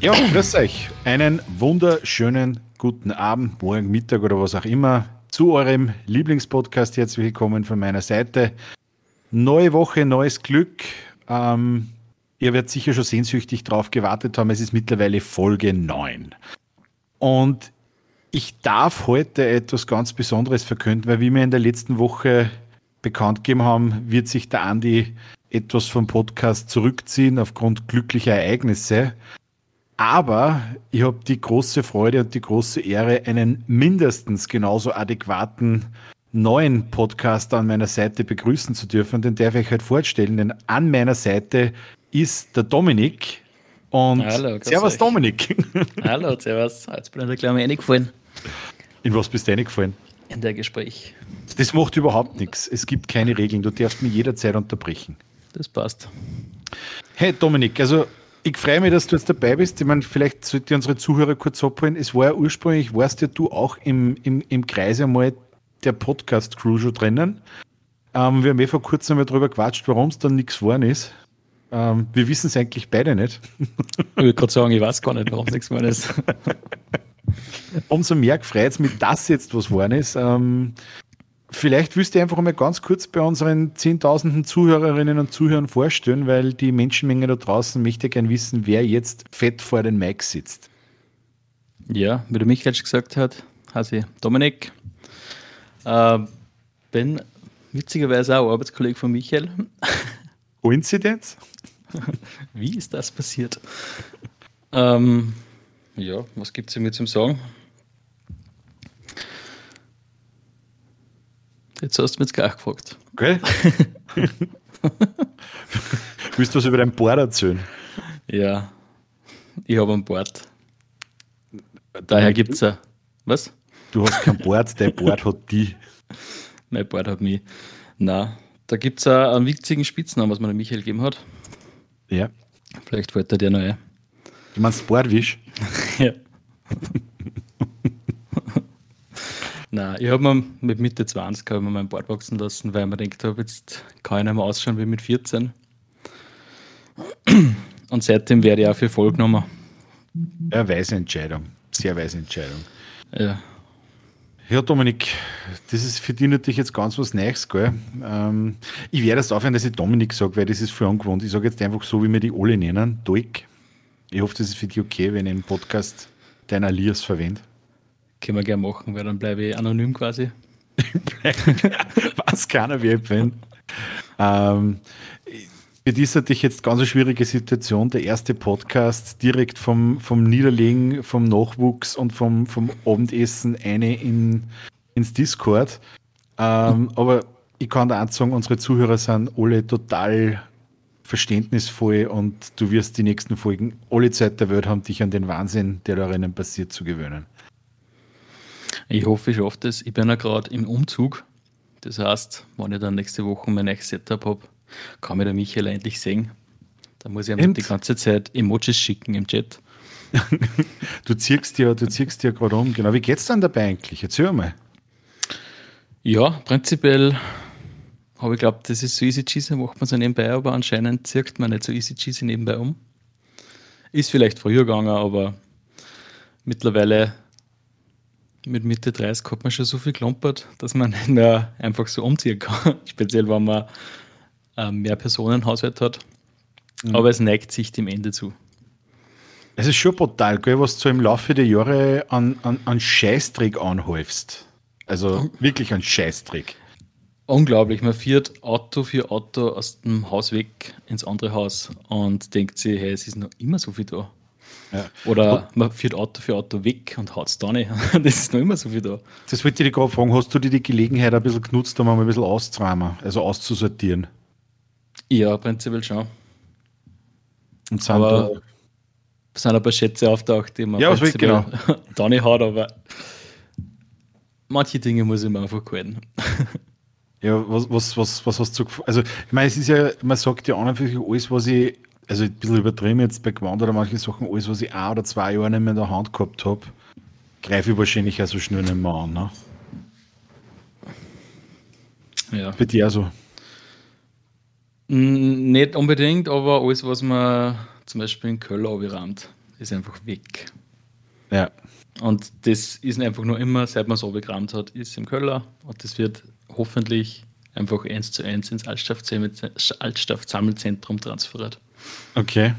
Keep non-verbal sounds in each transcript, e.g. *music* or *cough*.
Ja, grüß euch. Einen wunderschönen guten Abend, morgen, Mittag oder was auch immer zu eurem Lieblingspodcast. Herzlich willkommen von meiner Seite. Neue Woche, neues Glück. Ähm, ihr werdet sicher schon sehnsüchtig drauf gewartet haben. Es ist mittlerweile Folge 9. Und ich darf heute etwas ganz Besonderes verkünden, weil wie wir in der letzten Woche bekannt gegeben haben, wird sich der Andi etwas vom Podcast zurückziehen aufgrund glücklicher Ereignisse. Aber ich habe die große Freude und die große Ehre, einen mindestens genauso adäquaten neuen Podcaster an meiner Seite begrüßen zu dürfen. Den darf ich heute vorstellen, denn an meiner Seite ist der Dominik. Und Hallo, Servus euch. Dominik. *laughs* Hallo, Servus. Jetzt bin ich da gleich mal reingefallen. In was bist du reingefallen? In der Gespräch. Das macht überhaupt nichts. Es gibt keine Regeln. Du darfst mich jederzeit unterbrechen. Das passt. Hey Dominik, also ich freue mich, dass du jetzt dabei bist. Ich meine, vielleicht sollte unsere Zuhörer kurz abholen. Es war ja ursprünglich, warst ja du auch im, im, im Kreis einmal der Podcast-Crew schon drinnen. Ähm, wir haben eh vor kurzem mal darüber gequatscht, warum es dann nichts geworden ist. Ähm, wir wissen es eigentlich beide nicht. Ich würde gerade sagen, ich weiß gar nicht, warum es nichts geworden ist. *laughs* Umso mehr gefreut es mich, dass jetzt was geworden ist. Ähm, vielleicht willst du einfach mal ganz kurz bei unseren zehntausenden Zuhörerinnen und Zuhörern vorstellen, weil die Menschenmenge da draußen möchte gerne wissen, wer jetzt fett vor den Mic sitzt. Ja, wie der Michael schon gesagt hat, heiße ich Dominik. Äh, bin witzigerweise auch Arbeitskollege von Michael. *laughs* Koinzidenz? Wie ist das passiert? ähm, ja, was gibt es mir zum Sagen? Jetzt hast du mich gleich gefragt. Okay. *laughs* Willst du was über dein Board erzählen? Ja, ich habe ein Board. Daher gibt es ja. Was? Du hast kein Board, dein Board hat die. *laughs* Mein Board hat mich. Na, da gibt es einen witzigen Spitznamen, was mir der Michael gegeben hat. Ja. Vielleicht fällt dir der noch ein. Du meinst Bordwisch? *laughs* ja. Nein, ich habe mir mit Mitte 20 habe mir mein Bord wachsen lassen, weil ich mir gedacht habe, jetzt kann ich nicht mehr ausschauen wie mit 14. Und seitdem werde ich auch für voll genommen. Ja, weise Entscheidung. Sehr weise Entscheidung. Ja. Ja, Dominik, das ist für dich natürlich jetzt ganz was Neues, gell? Ähm, ich werde es aufhören, dass ich Dominik sage, weil das ist für ungewohnt. Ich sage jetzt einfach so, wie wir die alle nennen, Doik. Ich hoffe, das ist für dich okay, wenn ich im Podcast dein Alias verwende. Können wir gerne machen, weil dann bleibe ich anonym quasi. *laughs* Was keiner wie bin. Ähm, für dich natürlich jetzt ganz eine schwierige Situation. Der erste Podcast direkt vom, vom Niederlegen, vom Nachwuchs und vom, vom Abendessen eine in, ins Discord. Ähm, aber ich kann da sagen, unsere Zuhörer sind alle total verständnisvoll und du wirst die nächsten Folgen alle Zeit der Welt haben, dich an den Wahnsinn, der darin passiert, zu gewöhnen. Ich hoffe, ich schaffe das. Ich bin ja gerade im Umzug. Das heißt, wenn ich dann nächste Woche mein neues Setup habe, kann mir der Michael endlich sehen. Da muss ich ihm die ganze Zeit Emojis schicken im Chat. *laughs* du ziehst ja, du ziehst ja gerade um. Genau. Wie geht's dann dabei eigentlich? Erzähl mal. Ja, prinzipiell habe ich glaubt, das ist so easy cheesy, macht man so nebenbei, aber anscheinend zirkt man nicht so easy cheesy nebenbei um. Ist vielleicht früher gegangen, aber mittlerweile mit Mitte 30 hat man schon so viel klumpert, dass man *laughs* nicht mehr einfach so umziehen kann. *laughs* Speziell, wenn man ähm, mehr Personenhaushalt hat. Mhm. Aber es neigt sich dem Ende zu. Es ist schon brutal, gell, was du im Laufe der Jahre an, an, an Scheißtrick anhäufst. Also wirklich ein Scheißtrick. Unglaublich. Man fährt Auto für Auto aus dem Haus weg ins andere Haus und denkt sich, hey, es ist noch immer so viel da. Ja. Oder man fährt Auto für Auto weg und haut es da nicht. *laughs* Das ist noch immer so viel da. Das wollte ich dich gerade fragen. Hast du dir die Gelegenheit ein bisschen genutzt, um mal ein bisschen auszuräumen, also auszusortieren? Ja, prinzipiell schon. Und sind aber da sind ein paar Schätze auftaucht, die man ja, genau. *laughs* da nicht hat, aber manche Dinge muss ich mir einfach halten. *laughs* Ja, was, was, was, was hast du Also, ich meine, es ist ja, man sagt ja an und für sich alles, was ich, also ein bisschen übertrieben jetzt bei Gewand oder manche Sachen, alles, was ich ein oder zwei Jahre nicht mehr in der Hand gehabt habe, greife ich wahrscheinlich auch so schnell nicht mehr an. Ne? Ja. Bei dir so? Nicht unbedingt, aber alles, was man zum Beispiel in Köln abgerannt, ist einfach weg. Ja. Und das ist einfach nur immer, seit man es abgerammt hat, ist im Keller und das wird hoffentlich einfach eins zu eins ins Altstoffsammelzentrum transferiert. Okay.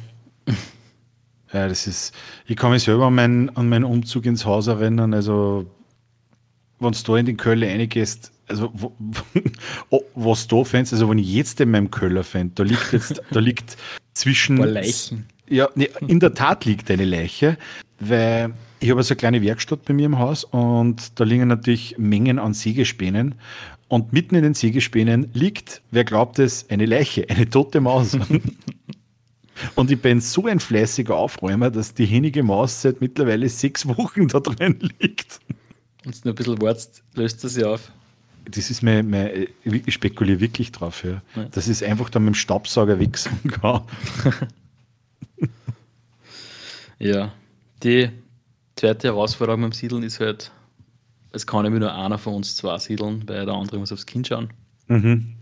Ja, das ist, ich kann mich selber an meinen, an meinen Umzug ins Haus erinnern. Also, wenn du da in den Köller reingehst, also wo, wo, *laughs* was da fändest, also wenn ich jetzt in meinem Köller fände, da liegt jetzt, *laughs* da liegt zwischen. Leichen. Ja, nee, in der Tat liegt eine Leiche, weil ich habe so eine kleine Werkstatt bei mir im Haus und da liegen natürlich Mengen an Sägespänen. Und mitten in den Sägespänen liegt, wer glaubt es, eine Leiche, eine tote Maus. *laughs* Und ich bin so ein fleißiger Aufräumer, dass die hinige Maus seit mittlerweile sechs Wochen da drin liegt. Und du nur ein bisschen wartest, löst das ja auf. Das ist mein, mein ich spekuliere wirklich drauf, ja. ja. Das ist einfach dann mit dem Staubsauger wechseln kann. *laughs* ja, die zweite Herausforderung beim Siedeln ist halt, es kann nämlich nur einer von uns zwei siedeln, weil der andere muss aufs Kind schauen. Mhm.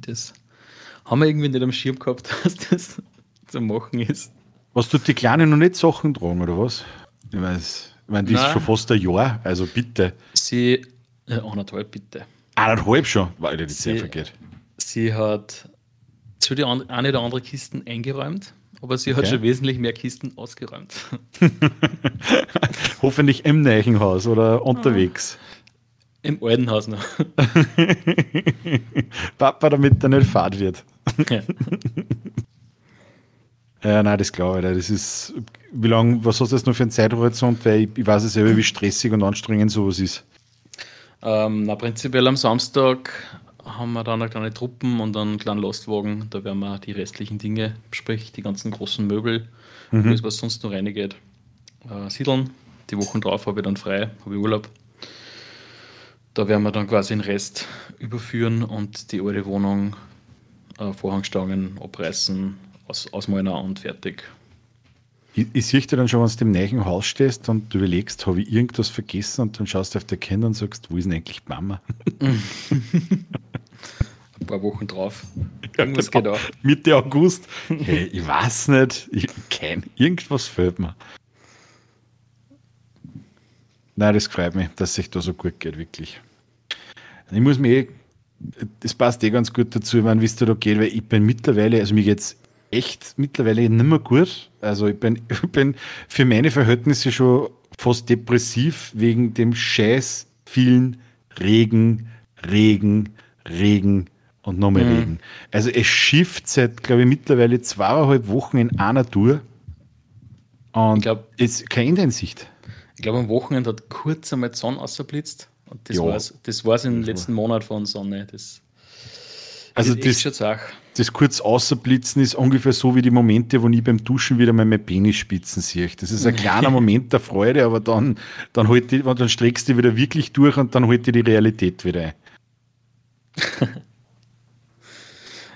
Das haben wir irgendwie nicht am Schirm gehabt, *laughs* dass das zu machen ist. Was tut die Kleine noch nicht Sachen tragen, oder was? Ich weiß, ich meine, die Nein. ist schon fast ein Jahr, also bitte. Sie, äh, anderthalb bitte. Eineinhalb schon, weil die Zeit vergeht. Sie hat zu die eine oder andere Kisten eingeräumt, aber sie okay. hat schon wesentlich mehr Kisten ausgeräumt. *laughs* Hoffentlich im Neichenhaus oder unterwegs. Im alten Haus noch. *laughs* Papa, damit er nicht fad wird. Ja. *laughs* Ja, nein, das glaube ich. Das ist, wie lange, was hast du jetzt noch für einen Zeithorizont? Weil ich, ich weiß ja selber, wie stressig und anstrengend sowas ist. Ähm, na, prinzipiell am Samstag haben wir dann eine kleine Truppen und einen kleinen Lastwagen. Da werden wir die restlichen Dinge, sprich die ganzen großen Möbel, mhm. alles, was sonst noch reingeht, äh, siedeln. Die Wochen drauf habe ich dann frei, habe ich Urlaub. Da werden wir dann quasi den Rest überführen und die alte Wohnung, äh, Vorhangstangen abreißen, aus, ausmalen und fertig. Ich, ich sehe dir dann schon, wenn du im neuen Haus stehst und du überlegst, habe ich irgendwas vergessen und dann schaust du auf die Kinder und sagst, wo ist denn eigentlich die Mama? Ein paar Wochen drauf. Irgendwas ja, genau. Mitte August. Hey, ich weiß nicht. Ich, kein, irgendwas fehlt mir. Nein, das freut mich, dass sich da so gut geht, wirklich. Ich muss mir eh, das passt eh ganz gut dazu, wenn wie es da geht, weil ich bin mittlerweile, also mir geht's echt mittlerweile nicht mehr gut. Also ich bin, *laughs* ich bin für meine Verhältnisse schon fast depressiv wegen dem scheiß vielen Regen, Regen, Regen und nochmal mhm. Regen. Also es schifft seit, glaube ich, mittlerweile zweieinhalb Wochen in einer Tour. Und glaub, es ist kein Ende in Sicht. Ich glaube, am Wochenende hat kurz einmal die Sonne ausgeblitzt. Und das ja. war es das war's im letzten Monat von Sonne. Das also das, das kurz außerblitzen ist ungefähr so wie die Momente, wo ich beim Duschen wieder mal meine Penisspitzen sehe. Das ist ein *laughs* kleiner Moment der Freude, aber dann, dann, halt die, dann streckst du wieder wirklich durch und dann holt die die Realität wieder ein. *laughs*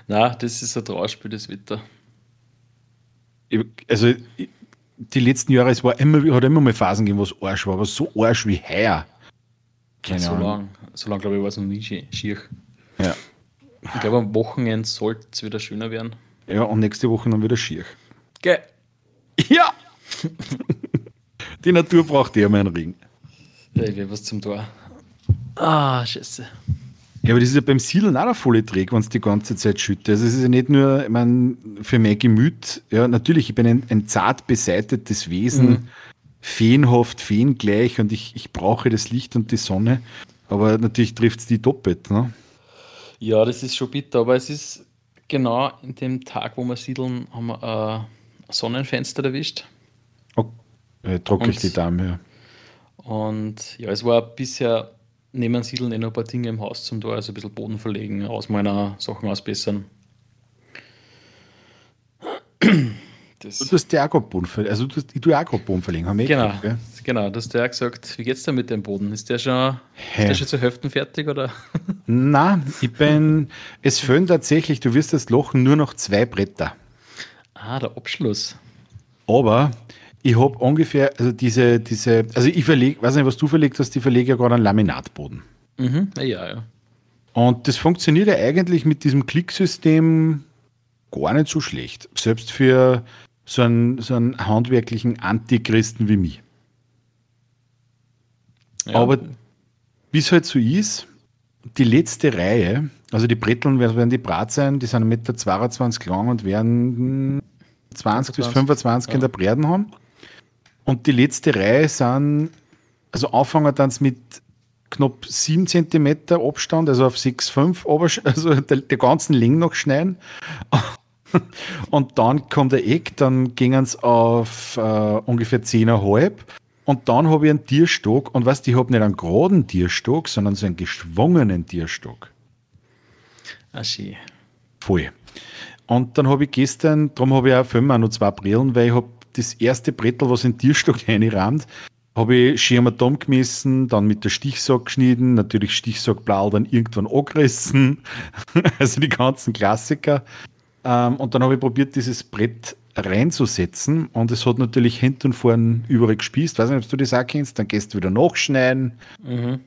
Na, das ist ein Trauerspiel, das Wetter. Also, die letzten Jahre, es war immer, hat immer mal Phasen gegeben, wo es Arsch war, aber so Arsch wie heuer. Keine so lange, so lang, glaube ich, war es noch nie schier. Ja. Ich glaube, am Wochenende sollte es wieder schöner werden. Ja, und nächste Woche dann wieder schier. Gell. Ja! *laughs* Die Natur braucht ja mal einen Ring. Ja, ich will was zum Tor. Ah, scheiße. Ja, aber das ist ja beim Siedeln auch voll träg, wenn es die ganze Zeit schüttet. Also es ist ja nicht nur, ich meine, für mein Gemüt, ja, natürlich, ich bin ein, ein zart beseitetes Wesen, mhm. feenhaft, feengleich und ich, ich brauche das Licht und die Sonne. Aber natürlich trifft es die doppelt, ne? Ja, das ist schon bitter, aber es ist genau in dem Tag, wo wir siedeln, haben wir ein Sonnenfenster erwischt. Oh, äh, drücke ich die Dame, ja. Und ja, es war bisher neben Siedeln eh noch ein paar Dinge im Haus zum Tor, also ein bisschen Boden verlegen, aus meiner Sachen ausbessern. Das du hast ja auch Boden verlegen, also du, du auch Boden verlegen, haben wir Genau, gekriegt, genau, du hast ja gesagt, wie geht's da mit dem Boden? Ist der schon, hey. ist der schon zur Hälfte fertig oder? *laughs* Na, ich bin, es fehlen tatsächlich, du wirst das Lochen nur noch zwei Bretter. Ah, der Abschluss. Aber ich habe ungefähr, also diese, diese, also ich verlege, weiß nicht, was du verlegt hast, ich verlege ja gerade einen Laminatboden. Mhm, ja, ja. Und das funktioniert ja eigentlich mit diesem Klicksystem gar nicht so schlecht. Selbst für so einen, so einen handwerklichen Antichristen wie mich. Ja. Aber wie es halt so ist, die letzte Reihe, also die Bretteln werden die Brat sein, die sind 1,22 Meter lang und werden 20 bis 25 ja. in der Breiten haben. Und die letzte Reihe sind, also anfangen dann mit knapp 7 cm Abstand, also auf 6,5, also der, der ganzen Länge noch schneiden. *laughs* Und dann kommt der Eck, dann gingen es auf äh, ungefähr 10,5 und dann habe ich einen Tierstock und weißt, ich habe nicht einen geraden Tierstock, sondern so einen geschwungenen Tierstock. Ah, schön. Voll. Und dann habe ich gestern, darum habe ich auch fünf, noch zwei Brillen, weil ich habe das erste Brettel, was in den Tierstock *laughs* reinrammt, habe ich Schirmatom gemessen, dann mit der Stichsack geschnitten, natürlich Stichsackblau dann irgendwann angerissen, *laughs* also die ganzen Klassiker. Ähm, und dann habe ich probiert, dieses Brett reinzusetzen und es hat natürlich hinten und vorne überall gespießt. Weiß nicht, ob du das auch kennst. Dann gehst du wieder nachschneiden, mhm.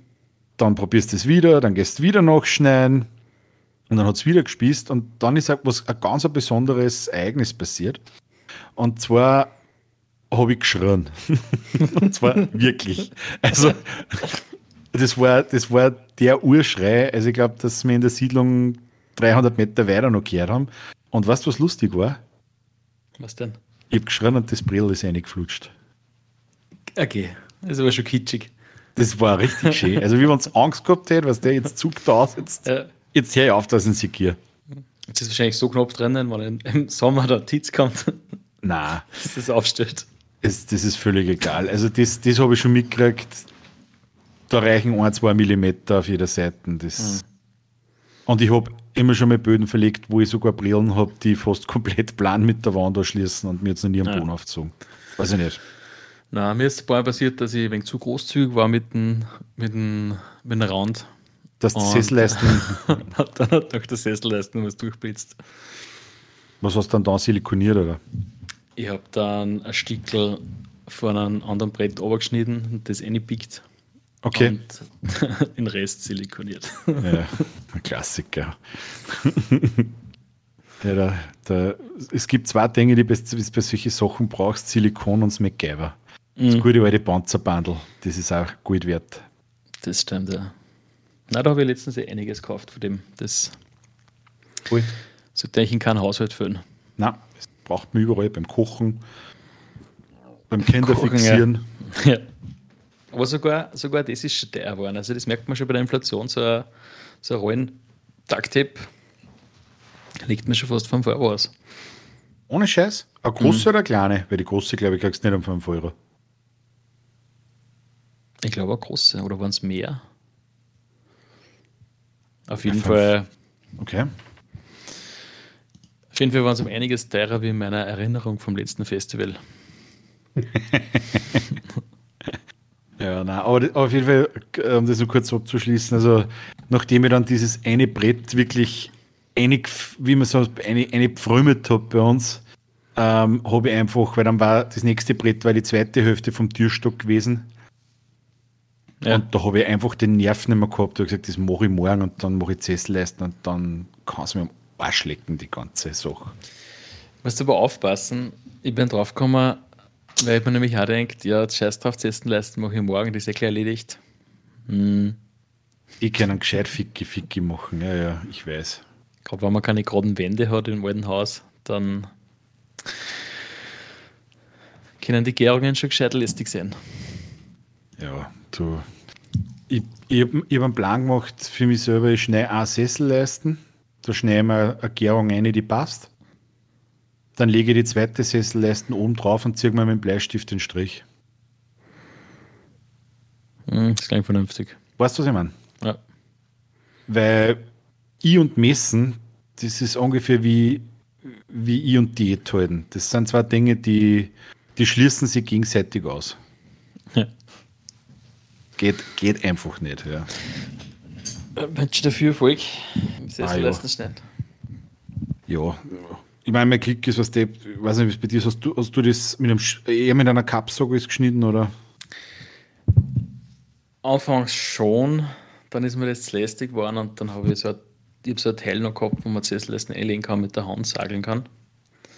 dann probierst du es wieder, dann gehst du wieder nachschneiden und dann hat es wieder gespießt und dann ist was ein ganz besonderes Ereignis passiert. Und zwar habe ich geschrien. *laughs* und zwar wirklich. Also, das war, das war der Urschrei. Also, ich glaube, dass wir in der Siedlung 300 Meter weiter noch gehört haben. Und weißt du, was lustig war? Was denn? Ich habe geschrien und das Brill ist reingeflutscht. Okay, das war schon kitschig. Das war richtig schön. Also, wie man es Angst gehabt hätte, was der jetzt zuckt aus, jetzt, ja. jetzt hör ich auf, dass ein Sigier. Jetzt ist wahrscheinlich so knapp drinnen, weil im Sommer der Titz kommt. *laughs* Nein. Dass das aufstellt. Das, das ist völlig egal. Also, das, das habe ich schon mitgekriegt. Da reichen ein, zwei Millimeter auf jeder Seite. Das, mhm. Und ich habe immer schon mal Böden verlegt, wo ich sogar Brillen habe, die fast *laughs* komplett plan mit der Wand anschließen und mir jetzt noch nie am Boden ja. aufgezogen. Weiß ich nicht. Nein, mir ist ein paar passiert, dass ich ein wenig zu großzügig war mit dem, mit dem, mit dem Rand. Dass die Sesselleisten. *laughs* dann hat noch der Sesselleisten was durchblitzt. Was hast du dann da silikoniert, oder? Ich habe dann ein Stickel von einem anderen Brett abgeschnitten und das reingepickt. Okay. Und *laughs* den Rest silikoniert. Ja, ein Klassiker. *laughs* ja, da, da, es gibt zwei Dinge, die du bei solchen Sachen brauchst: Silikon und das MacGyver. Das mhm. gute alte Panzerbandel, das ist auch gut wert. Das stimmt, ja. Na, da habe ich letztens eh einiges gekauft von dem. Das cool. sollte ich in keinen Haushalt füllen. Nein, das braucht man überall beim Kochen, beim Kinderfixieren. Ja. ja. Aber sogar, sogar das ist schon teuer geworden. Also das merkt man schon bei der Inflation. So ein, so ein Rollen Ducktape legt man schon fast 5 Euro aus. Ohne Scheiß? Eine große mhm. oder eine kleine? Weil die große, glaube ich, kriegst du nicht um 5 Euro. Ich glaube, eine große. Oder waren es mehr? Auf jeden ja, Fall. Okay. Auf jeden Fall waren es um einiges teurer wie in meiner Erinnerung vom letzten Festival. *laughs* Ja, nein, aber auf jeden Fall, um das so kurz abzuschließen, also nachdem ich dann dieses eine Brett wirklich einig, wie man so eine, eine pfrömet hat bei uns, ähm, habe ich einfach, weil dann war das nächste Brett war die zweite Hälfte vom Türstock gewesen. Ja. Und da habe ich einfach den Nerv nicht mehr gehabt. Da habe gesagt, das mache ich morgen und dann mache ich Sesselleisten und dann kann es mir am Arsch lecken, die ganze Sache. Du musst aber aufpassen. Ich bin draufgekommen, weil ich mir nämlich auch denkt, ja, scheiß drauf, zu essen leisten mache ich morgen, das ist ja gleich erledigt. Hm. Ich kann einen gescheit Ficki Ficki machen, ja, ja, ich weiß. Gerade wenn man keine geraden Wände hat im alten Haus, dann können die Gärungen schon gescheit lästig sein. Ja, du. Ich, ich habe hab einen Plan gemacht für mich selber, ich schneide einen Sessel leisten. Da schneide ich mir eine Gärung eine, die passt. Dann lege ich die zweite Sesselleisten oben drauf und ziehe mir mit dem Bleistift den Strich. Hm, das klingt vernünftig. Weißt du, was ich meine? Ja. Weil I und Messen, das ist ungefähr wie, wie I und Diät halten. Das sind zwei Dinge, die, die schließen sich gegenseitig aus. Ja. Geht, geht einfach nicht. Ja. Wünsche dafür Erfolg. Sesselleisten ah, ja. schnell. Ja, ich meine, mein Klick ist, was der, ich weiß nicht, wie es bei dir ist, hast du, hast du das mit einem, eher mit einer Kapsauge geschnitten, oder? Anfangs schon, dann ist mir das lästig geworden und dann habe ich so ein, ich hab so ein Teil noch gehabt, wo man das Sesselleisten einlegen kann, mit der Hand sageln kann.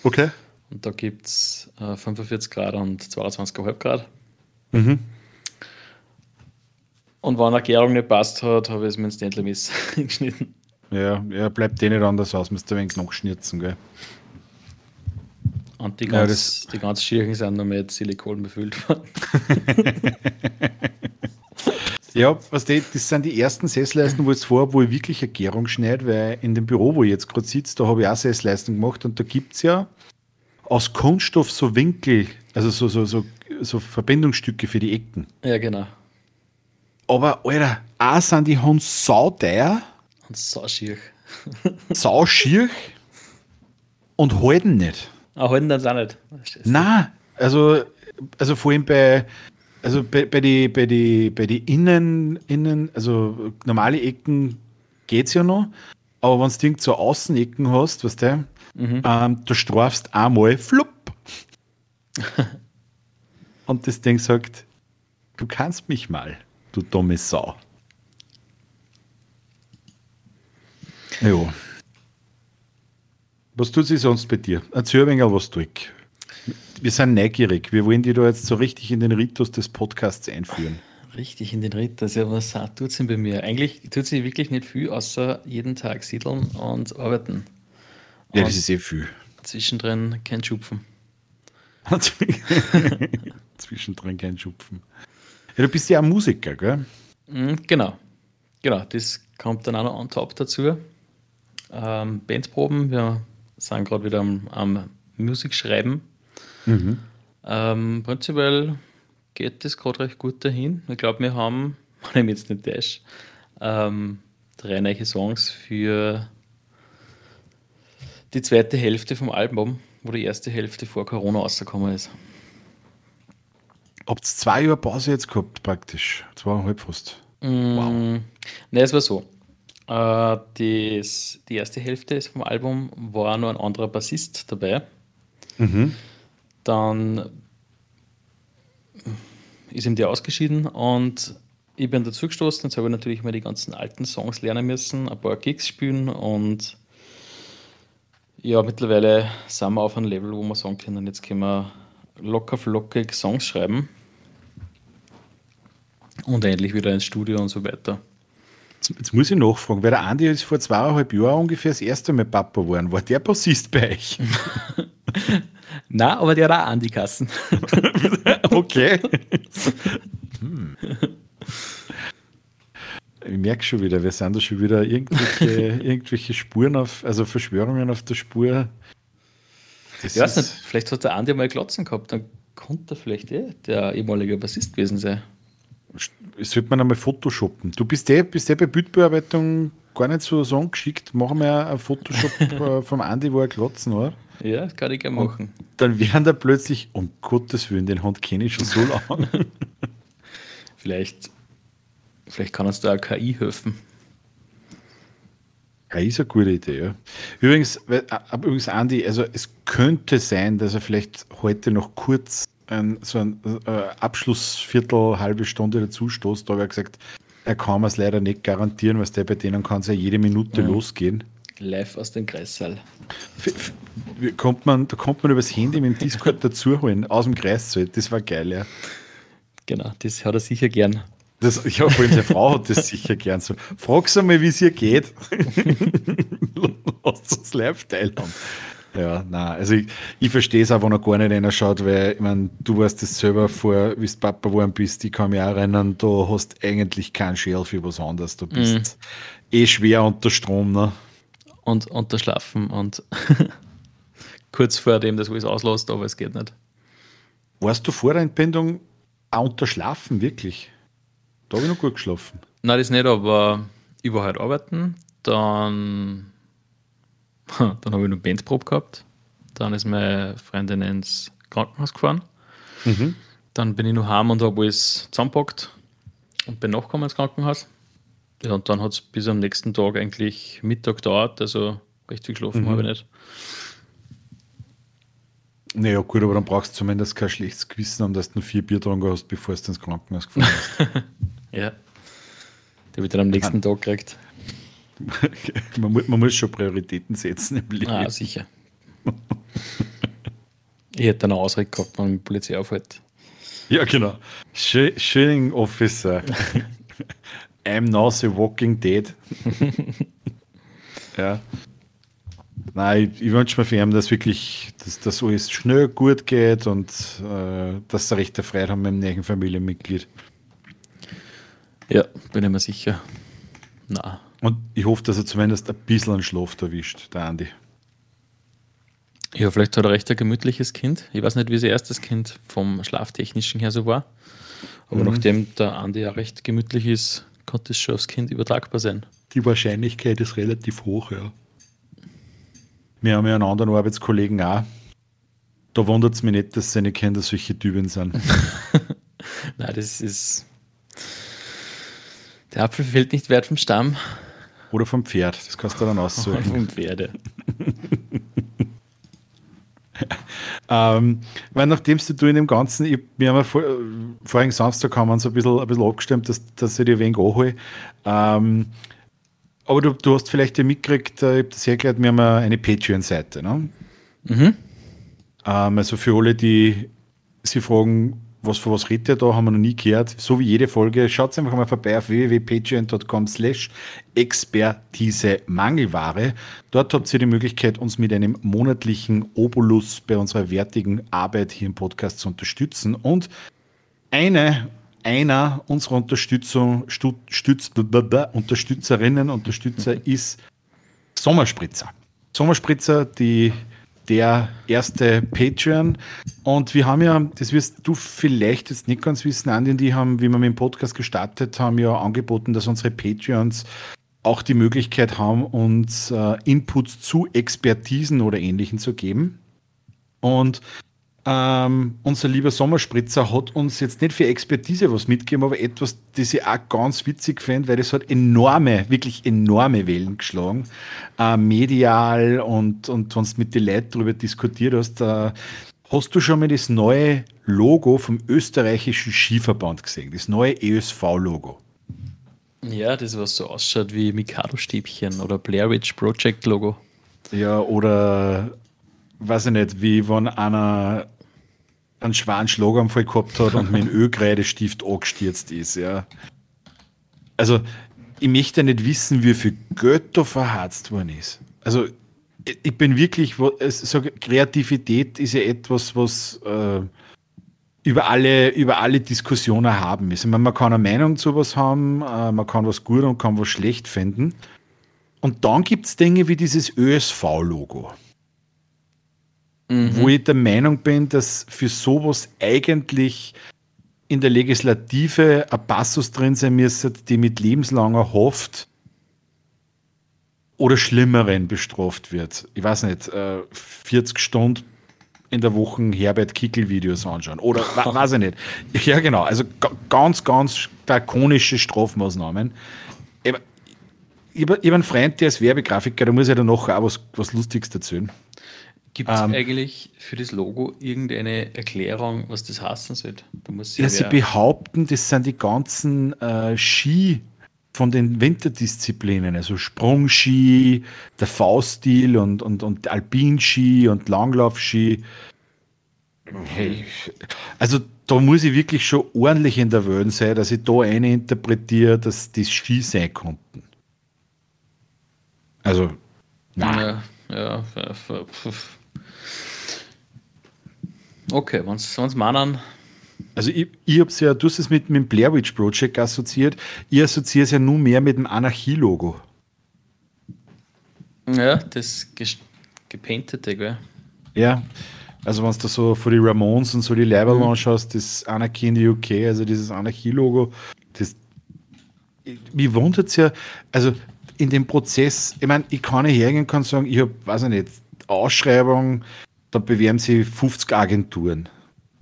Okay. Und da gibt es äh, 45 Grad und 22,5 Grad. Mhm. Und wenn eine Gärung nicht passt hat, habe ich es mit dem Ständlermesser *laughs* geschnitten. Ja, ja, bleibt eh nicht anders aus, müsst ihr ein wenig nachschnitzen, gell? Und die, Ja, ganz, die ganzen Schirchen sind noch mit Silikon befüllt worden. *laughs* Ja, was die, das sind die ersten Sessleisten, wo ich jetzt vor, wo ich wirklich eine Gärung schneide, weil in dem Büro, wo ich jetzt gerade sitze, da habe ich auch Sessleisten gemacht und da gibt es ja aus Kunststoff so Winkel, also so, so, so, so Verbindungsstücke für die Ecken. Ja, genau. Aber, Alter, auch sind die Hunde sauteuer, Und so schier. sauschier und halten nicht. Ah, halten dann auch nicht. Nein, also, also vor allem bei, also bei, bei die, bei die, bei die Innen, Innen, also normale Ecken geht's ja noch, aber wenn du so Außenecken hast, weißt du, ähm, du strafst einmal flupp. *laughs* Und das Ding sagt, du kannst mich mal, du dumme Sau. Ja. Was tut sie sonst bei dir? Erzähl ein wenig, was tut. Wir sind neugierig. Wir wollen die da jetzt so richtig in den Ritus des Podcasts einführen. Richtig in den Ritt. Also, was tut sie bei mir? Eigentlich tut sie wirklich nicht viel, außer jeden Tag siedeln und arbeiten. Ja, das ist eh viel. Zwischendrin kein Schupfen. *laughs* Zwischendrin kein Schupfen. Ja, du bist ja auch Musiker, gell? Mhm, genau. Genau, das kommt dann auch noch on top dazu. Ähm, Bandproben, wir sind gerade wieder am, am Musik schreiben. Ähm, prinzipiell geht das gerade recht gut dahin. Ich glaube, wir haben, *laughs* wenn ich jetzt nicht täusche, ähm, drei neue Songs für die zweite Hälfte vom Album, wo die erste Hälfte vor Corona rausgekommen ist. Habt ihr zwei Jahre Pause jetzt gehabt, praktisch? Zweieinhalb fast. Wow. Mm, Ne, es war so. Äh, das, die erste Hälfte vom Album war nur ein anderer Bassist dabei. Dann ist ihm der ausgeschieden und ich bin dazu gestoßen. Jetzt habe ich natürlich mal die ganzen alten Songs lernen müssen, ein paar Gigs spielen und ja, mittlerweile sind wir auf einem Level, wo wir sagen können, jetzt können wir locker flockig Songs schreiben und endlich wieder ins Studio und so weiter. Jetzt, jetzt muss ich nachfragen, weil der Andi ist vor zweieinhalb Jahren ungefähr das erste Mal Papa geworden. War der Bassist bei euch? *laughs* Na, aber der hat auch Andi-Kassen. *laughs* okay. Hm. Ich merke schon wieder, wir sind da schon wieder irgendwelche, *laughs* irgendwelche Spuren auf, also Verschwörungen auf der Spur. Das Ich weiß nicht, vielleicht hat der Andi mal Glotzen gehabt, dann konnte er vielleicht eh der ehemalige Bassist gewesen sein. Das sollte man einmal photoshoppen. Du bist eh, bist eh bei Bildbearbeitung gar nicht so, so angeschickt. Machen wir ein Photoshop *laughs* äh, vom Andi, wo er glotzen, oder? Ja, das kann ich gerne machen. Dann werden da plötzlich, um Gottes Willen, den Hund kenne ich schon so *laughs* lange. Vielleicht, vielleicht kann uns da eine KI helfen. Ja, ist eine gute Idee, ja. Übrigens, äh, übrigens, Andi, also es könnte sein, dass er vielleicht heute noch kurz ein, so ein äh, Abschlussviertel, halbe Stunde dazu stoßt, aber er hat gesagt, er kann es leider nicht garantieren, was der bei denen kann es ja jede Minute losgehen. Live aus dem Kreissaal. F- kommt man, da kommt man übers Handy mit dem Discord *laughs* dazuholen, aus dem Kreissaal. Das war geil, ja. Genau, das hat er sicher gern. Das, ja, vor allem seine *laughs* Frau hat das sicher gern so. Frag sie mal, wie es ihr geht. *laughs* Lasst uns live teilhaben. Ja, nein, also ich, ich verstehe es auch, wenn er gar nicht reinschaut, weil ich meine, du weißt das selber vor, wie du Papa geworden bist, ich kann mich auch erinnern, du hast eigentlich keinen Schäl für was anderes. Du bist eh schwer unter Strom, ne? Und unterschlafen und *laughs* kurz vor dem, dass alles auslässt, aber es geht nicht. Warst du vor der Entbindung auch unter Schlafen, wirklich? Da habe ich noch gut geschlafen. Nein, das nicht, aber ich war halt arbeiten, dann, *laughs* dann habe ich noch Bandprobe gehabt, dann ist meine Freundin ins Krankenhaus gefahren, dann bin ich noch heim und habe alles zusammengepackt und bin nachgekommen ins Krankenhaus. Ja, und dann hat es bis am nächsten Tag eigentlich Mittag gedauert, also recht viel geschlafen habe ich nicht. Naja, gut, aber dann brauchst du zumindest kein schlechtes Gewissen haben, dass du nur vier Bier getrunken hast, bevor du ins Krankenhaus gefahren bist. *laughs* Ja. Die habe ich dann am nächsten Tag gekriegt. *laughs* man, muss, man muss schon Prioritäten setzen im Leben. Ah, sicher. Ich hätte eine Ausrede gehabt, wenn die Polizei aufhält. Ja, genau. Shilling Officer. *laughs* I'm now the walking dead. *laughs* ja. Nein, ich, ich wünsche mir für ihn, dass wirklich, dass das alles schnell gut geht und äh, dass sie recht Freude haben mit dem nächsten Familienmitglied. Ja, bin ich mir sicher. Na. Und ich hoffe, dass er zumindest ein bisschen einen Schlaf erwischt, der Andi. Ja, vielleicht hat er recht ein gemütliches Kind. Ich weiß nicht, wie sein erstes Kind vom Schlaftechnischen her so war. Aber mhm. nachdem der Andi ja recht gemütlich ist, konnte es schon aufs Kind übertragbar sein. Die Wahrscheinlichkeit ist relativ hoch, ja. Wir haben ja einen anderen Arbeitskollegen auch. Da wundert es mich nicht, dass seine Kinder solche Typen sind. *laughs* Nein, das ist. Der Apfel fällt nicht wert vom Stamm. Oder vom Pferd, das kannst du dann aussuchen. vom Pferde. *laughs* ähm, weil nachdem du in dem Ganzen, ich, wir haben ja vor, vorigen Samstag haben wir uns ein bisschen, ein bisschen abgestimmt, dass, dass ich dir wenig anhole. Ähm, aber du, du hast vielleicht ja mitgekriegt, äh, ich habe das erklärt, wir haben eine Patreon-Seite. Ne? Mhm. Ähm, also für alle, die sich fragen, was für was redet ihr da, haben wir noch nie gehört. So wie jede Folge, schaut einfach mal vorbei auf www.patreon.com slash Expertise Mangelware. Dort habt ihr die Möglichkeit, uns mit einem monatlichen Obolus bei unserer wertigen Arbeit hier im Podcast zu unterstützen. Und eine einer unserer Unterstützung, stützt, Unterstützerinnen, Unterstützer *laughs* ist Sommerspritzer. Sommerspritzer, die der erste Patreon. Und wir haben ja, das wirst du vielleicht jetzt nicht ganz wissen, Andi, die haben, wie wir mit dem Podcast gestartet haben, ja angeboten, dass unsere Patreons auch die Möglichkeit haben, uns äh, Inputs zu Expertisen oder Ähnlichem zu geben. Und ähm, unser lieber Sommerspritzer hat uns jetzt nicht für Expertise was mitgegeben, aber etwas, das ich auch ganz witzig fand, weil das hat enorme, wirklich enorme Wellen geschlagen. Äh, medial und, und wenn du mit den Leuten darüber diskutiert hast, äh, hast du schon mal das neue Logo vom österreichischen Skiverband gesehen, das neue ESV-Logo? Ja, das was so ausschaut wie Mikado-Stäbchen oder Blair Witch Project Logo. Ja, oder weiß ich nicht, wie wenn einer einen schweren Schlaganfall gehabt hat und mit einem Ölkreidestift angestürzt ist. Ja. Also, ich möchte nicht wissen, wie viel da verharzt worden ist. Also, ich bin wirklich, so Kreativität ist ja etwas, was äh, über, alle, über alle Diskussionen haben ist. Meine, man kann eine Meinung zu was haben, äh, man kann was gut und kann was schlecht finden. Und dann gibt es Dinge wie dieses ÖSV-Logo mhm. wo ich der Meinung bin, dass für sowas eigentlich in der Legislative ein Passus drin sein müsste, die mit lebenslanger Haft oder Schlimmeren bestraft wird. Ich weiß nicht, 40 äh, Stunden in der Woche Herbert Kickel-Videos anschauen. Oder *laughs* weiß ich nicht. Ja, genau. Also ganz, ganz drakonische Strafmaßnahmen. Ich habe einen Freund, der ist Werbegrafiker, da muss ich dann nachher auch was, was Lustiges erzählen. Gibt es ähm, eigentlich für das Logo irgendeine Erklärung, was das heißen soll? Da muss ja, sie behaupten, das sind die ganzen äh, Ski von den Winterdisziplinen, also Sprungski, der V-Stil und, und, und Alpinski und Langlaufski. Hey, also da muss ich wirklich schon ordentlich in der Welt sein, dass ich da eine interpretiere, dass das Ski sein konnten. Also, na. Ja, ja, Okay, wenn es meinen. Also ich, ich habe ja, du hast es mit, mit dem Blair Witch Project assoziiert. Ich assoziiere es ja nur mehr mit dem Anarchie-Logo. Ja, das gepaintete, gell? Ja, also wenn du so vor die Ramones und so die Leiber mhm. anschaust, das Anarchie in die UK, also dieses Anarchie-Logo, das mich wundert es ja, also in dem Prozess, ich meine, ich kann nicht hergehen und sagen, ich habe, weiß ich nicht, Ausschreibung, da bewerben sie 50 Agenturen.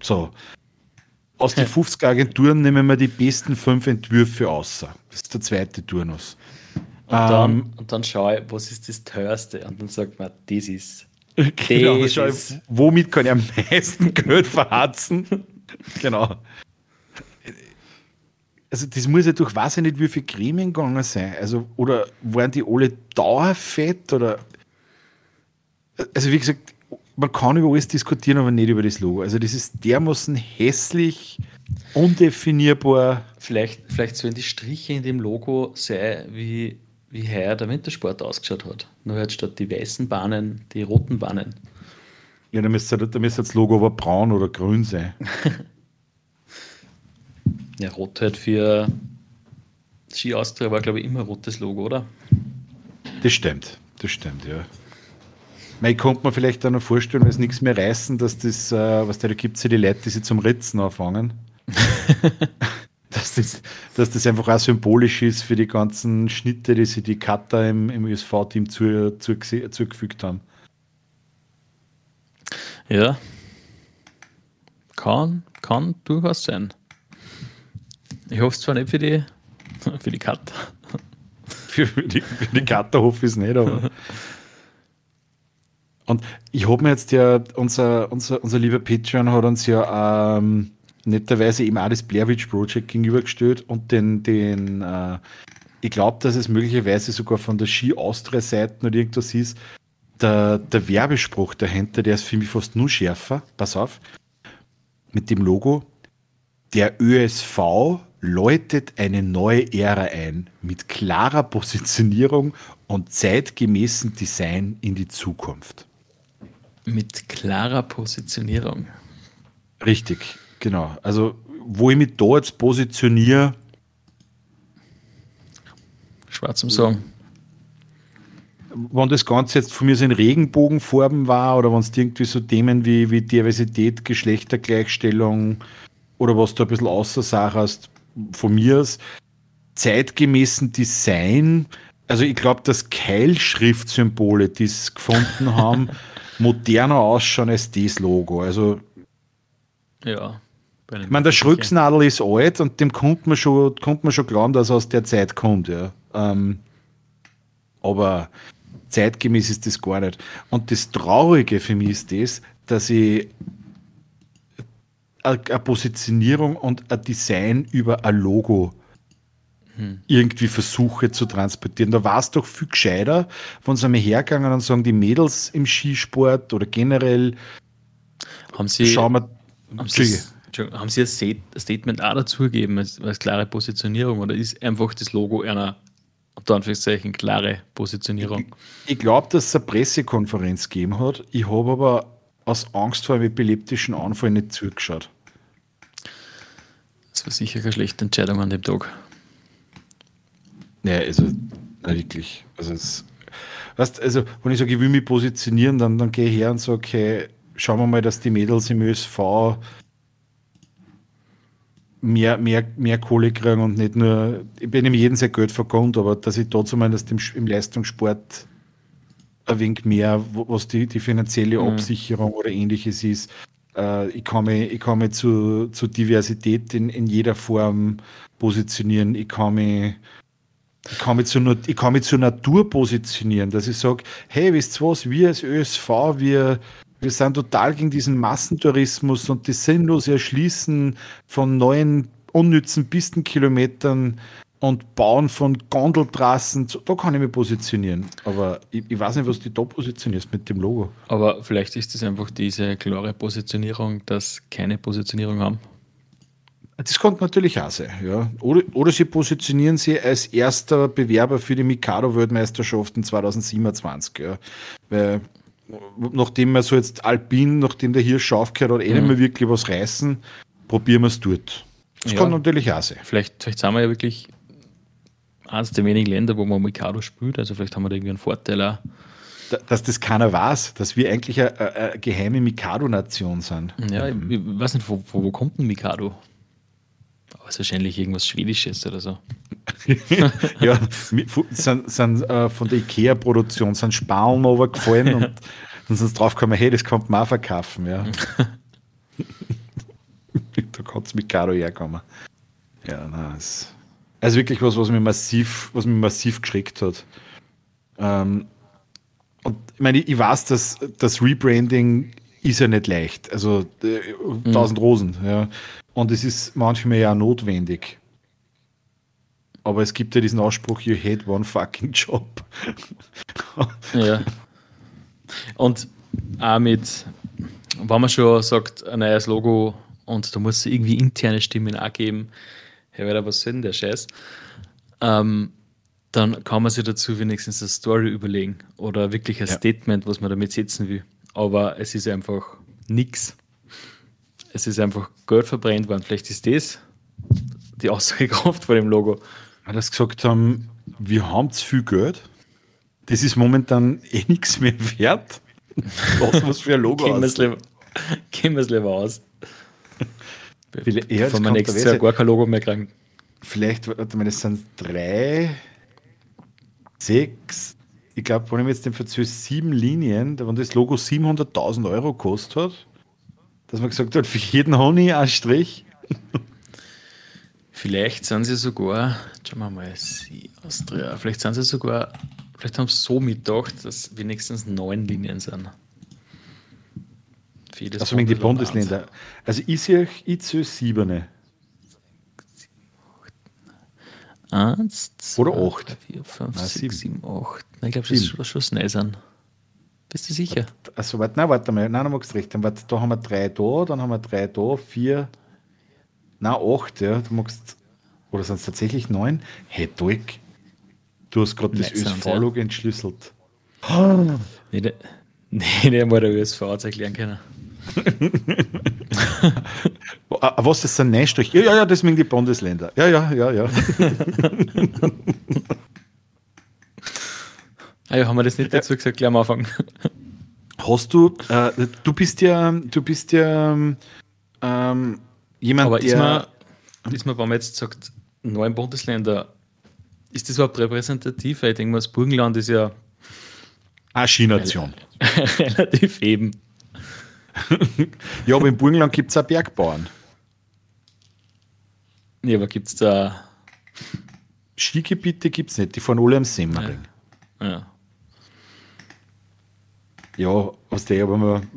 So. Aus den 50 Agenturen nehmen wir die besten fünf Entwürfe aus. Das ist der zweite Turnus. Und dann, ähm, und dann schaue ich, was ist das teuerste? Und dann sagt man, das ist. *laughs* Genau, das ich, womit kann ich am meisten *laughs* Geld verharzen? *laughs* genau. Also, das muss ja durch weiß ich nicht, wie viel Gremien gegangen sein. Also, oder waren die alle dauerfett? Oder. Also, wie gesagt, man kann über alles diskutieren, aber nicht über das Logo. Also das ist dermaßen hässlich, undefinierbar. Vielleicht, vielleicht sollen die Striche in dem Logo sein, wie, wie heuer der Wintersport ausgeschaut hat. Nur halt statt die weißen Bahnen, die roten Bahnen. Ja, da müsste, da müsste das Logo aber braun oder grün sein. *laughs* ja, rot halt für Ski Austria war, glaube ich, immer rotes Logo, oder? Das stimmt, das stimmt, ja. Ich konnte mir vielleicht auch noch vorstellen, wenn es nichts mehr reißen, dass das, äh, was da gibt ja die Leute, die sich zum Ritzen anfangen. *laughs* dass, das, dass das einfach auch symbolisch ist für die ganzen Schnitte, die sich die Cutter im, im USV-Team zu, zu, zugefügt haben. Ja. Kann, kann durchaus sein. Ich hoffe es zwar nicht für die, *laughs* für die Cutter. Für, für die, für die Cutter hoffe ich es nicht, aber. *laughs* Und ich habe mir jetzt ja, unser, unser, unser lieber Patreon hat uns ja ähm, netterweise eben auch das Blair Witch Project gegenübergestellt und den, den äh, ich glaube, dass es möglicherweise sogar von der Ski Austria Seite oder irgendwas ist, der, der Werbespruch dahinter, der ist für mich fast nur schärfer. Pass auf. Mit dem Logo. Der ÖSV läutet eine neue Ära ein mit klarer Positionierung und zeitgemäßem Design in die Zukunft. Mit klarer Positionierung. Richtig, genau. Also, wo ich mich da jetzt positioniere. Schwarzem Song. Wenn das Ganze jetzt von mir so in Regenbogenfarben war oder wenn es irgendwie so Themen wie, wie Diversität, Geschlechtergleichstellung oder was du ein bisschen außer hast, von mir aus, zeitgemäßen Design, also ich glaube, dass Keilschriftsymbole, die es gefunden haben, *laughs* moderner ausschauen als das Logo. Also, ja. Ich meine, der Schrücksnadel ist alt und dem kommt man schon, kommt man schon glauben, dass er aus der Zeit kommt, ja. Ähm, aber zeitgemäß ist das gar nicht. Und das Traurige für mich ist das, dass ich eine Positionierung und ein Design über ein Logo hm. irgendwie versuche zu transportieren. Da war es doch viel gescheiter, wenn sie einmal hergegangen und sagen, die Mädels im Skisport oder generell haben sie, schauen wir, haben sie, haben sie ein Statement auch dazu gegeben, als, als klare Positionierung oder ist einfach das Logo einer unter Anführungszeichen klare Positionierung? Ich, ich glaube, dass es eine Pressekonferenz gegeben hat. Ich habe aber aus Angst vor einem epileptischen Anfall nicht zugeschaut. Das war sicher keine schlechte Entscheidung an dem Tag. Ja, also wirklich. Also, es, weißt, also wenn ich sage, ich will mich positionieren, dann, dann gehe ich her und sage, okay, schauen wir mal, dass die Mädels im ÖSV mehr, mehr, mehr Kohle kriegen und nicht nur, ich bin ihm jeden sehr Geld vergönnt, aber dass ich da zumindest im, im Leistungssport ein wenig mehr, was die, die finanzielle mhm. Absicherung mhm. oder ähnliches ist. Äh, ich kann mich, ich kann mich zu, zu Diversität in, in jeder Form positionieren. Ich kann mich ich kann, mich zu, ich kann mich zur Natur positionieren, dass ich sage, hey, wisst ihr was, wir als ÖSV, wir, wir sind total gegen diesen Massentourismus und das sinnlose Erschließen von neuen unnützen Pistenkilometern und Bauen von Gondeltrassen, da kann ich mich positionieren. Aber ich, ich, weiß nicht, was du da positionierst mit dem Logo. Aber vielleicht ist es einfach diese klare Positionierung, dass keine Positionierung haben. Das kommt natürlich auch sein, ja. Oder, oder sie positionieren sie als erster Bewerber für die Mikado-Weltmeisterschaften 2027, ja. Weil, nachdem wir so jetzt Alpin, nachdem der Hirsch aufgehört hat, eh mhm. nicht mehr wirklich was reißen, probieren wir es dort. Das ja. kann natürlich auch sein. Vielleicht, vielleicht sind wir ja wirklich eines der wenigen Länder, wo man Mikado spielt, also vielleicht haben wir da irgendwie einen Vorteil auch. Dass das keiner weiß, dass wir eigentlich eine, eine geheime Mikado-Nation sind. Ja, ich, ich weiß nicht, wo, wo, wo kommt ein Mikado? Es ist wahrscheinlich irgendwas Schwedisches oder so. *laughs* ja, sind, sind äh, von der IKEA-Produktion sind Spalen runtergefallen und *laughs* dann sind sie draufgekommen, hey, das kann man auch verkaufen. Ja. *laughs* da kann es mit Caro herkommen. Ja, nein, es, also wirklich was, was mich massiv, was mich massiv geschreckt hat. Ähm, und ich meine, ich weiß, dass das Rebranding ist ja nicht leicht. Also äh, tausend mhm. Rosen, ja. Und es ist manchmal ja notwendig. Aber es gibt ja diesen Ausspruch, you hate one fucking job. *laughs* ja. Und auch mit, wenn man schon sagt, ein neues Logo und da muss es irgendwie interne Stimmen auch geben, hey, Alter, was soll denn der Scheiß? Ähm, dann kann man sich dazu wenigstens eine Story überlegen oder wirklich ein ja. Statement, was man damit setzen will. Aber es ist einfach nichts. Es ist einfach Geld verbrennt worden. Vielleicht ist das die Aussagekraft von dem Logo. Weil das gesagt haben, wir haben zu viel Geld. Das ist momentan eh nichts mehr wert. Was muss für ein Logo Gehen wir es lieber aus. Vielleicht, ja, Von meinem nächsten Jahr gar kein Logo mehr kriegen. Vielleicht, warte mal, das sind drei, sechs, ich glaube, wenn ich jetzt den verzöge, sieben Linien, wenn das Logo 700.000 Euro kostet hat, dass man gesagt hat, für jeden Honig ein Strich. Vielleicht sind sie sogar, schauen wir mal, Austria, vielleicht sind sie sogar, vielleicht haben sie so mitgedacht, dass wenigstens neun Linien sind. Also wegen die Bundesländer. Also ich sehe ich sehe siebene. Eins, zwei, Oder acht. Drei, vier, fünf, Nein, sechs, sieben, acht. Nein, ich glaube, das ist schon schnell sein. Bist du sicher? Also, warte, nein, warte mal. Nein, du magst recht. Dann, warte, da haben wir drei da, dann haben wir drei da, vier. Nein, acht, ja. Du magst. Oder sind es tatsächlich neun? Hey, Dolk. Du hast gerade das ÖSV-Log ja. entschlüsselt. *laughs* Nee, der, nee, der mal der ÖSV erklären können. *laughs* Was ist ein Neinstrich? Ja, ja, ja, das sind die Bundesländer. Ja, ja, ja, ja. *laughs* ah ja, haben wir das nicht dazu gesagt, gleich am Anfang. Hast du, äh, du bist ja, du bist ja ähm, jemand, Aber der. Man, ist man, wenn man jetzt sagt, neun Bundesländer, ist das überhaupt repräsentativ? Ich denke mal, das Burgenland ist ja. Eine Skination. *laughs* relativ eben. *laughs* ja, aber im Burgenland gibt es auch Bergbauern. Ja, aber gibt es da. Skigebiete gibt es nicht, die fahren alle am Semmering. Ja. ja. Ja, aus der, aber man,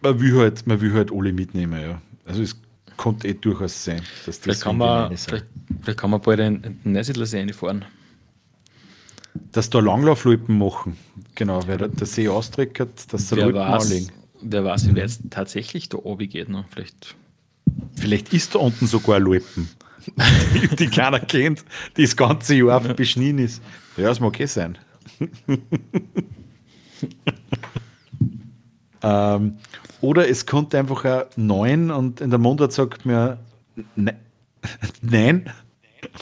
man, will halt, man will halt alle mitnehmen, ja. Also es konnte eh durchaus sein, dass das vielleicht kann, man, vielleicht, vielleicht, kann man bald einen Neusiedlersee reinfahren. Dass da Langlaufloipen machen, genau, weil der, See austreckert, dass da Loipen anlegen. Wer weiß, wie weit es tatsächlich da oben geht. Ne? Vielleicht. Vielleicht ist da unten sogar Loipen, *laughs* die, die keiner kennt, die das ganze Jahr ja. beschnien ist. Ja, das mag eh sein. *laughs* ähm, oder es kommt einfach ein Neun und in der Mundart sagt mir ne, *laughs* Nein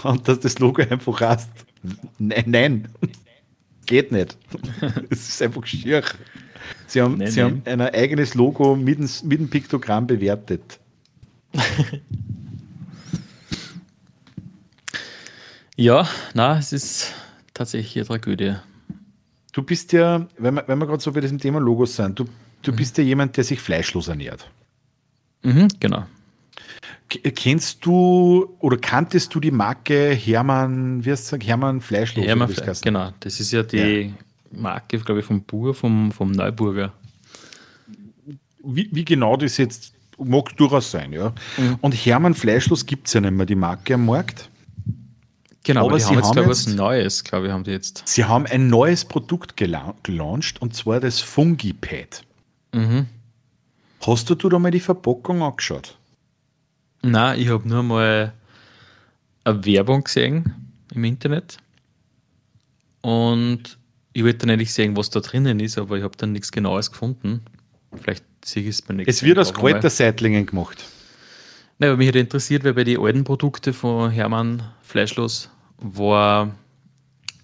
und dass das Logo einfach heißt Nein, nein. geht nicht. Es ist einfach schier. Sie haben, nein, Sie nein. haben ein eigenes Logo mit dem, mit dem Piktogramm bewertet. *laughs* ja, na, es ist tatsächlich eine Tragödie. Du bist ja, wenn wir, wenn wir gerade so bei diesem Thema Logos sind, du, du mhm. bist ja jemand, der sich fleischlos ernährt. Mhm, genau. Kennst du oder kanntest du die Marke Hermann, wie heißt es, Hermann Fleischlos? Hermann Fleisch, genau. Das ist ja die, ja. Marke, glaube ich, vom Bur, vom, vom Neuburger. Wie, wie genau das jetzt mag durchaus sein, ja. Mhm. Und Hermann Fleischlos gibt es ja nicht mehr, die Marke am Markt. Genau, aber, aber sie haben jetzt, glaube ich, was Neues, glaube ich, haben die jetzt. Sie haben ein neues Produkt gelauncht und zwar das Fungipad. Mhm. Hast du, du da mal die Verpackung angeschaut? Nein, ich habe nur mal eine Werbung gesehen im Internet und ich wollte dann eigentlich sehen, was da drinnen ist, aber ich habe dann nichts Genaues gefunden. Vielleicht sehe ich es beim nächsten Es wird aus Kräuterseitlingen gemacht. Nein, aber mich hätte interessiert, weil bei den alten Produkten von Hermann Fleischlos war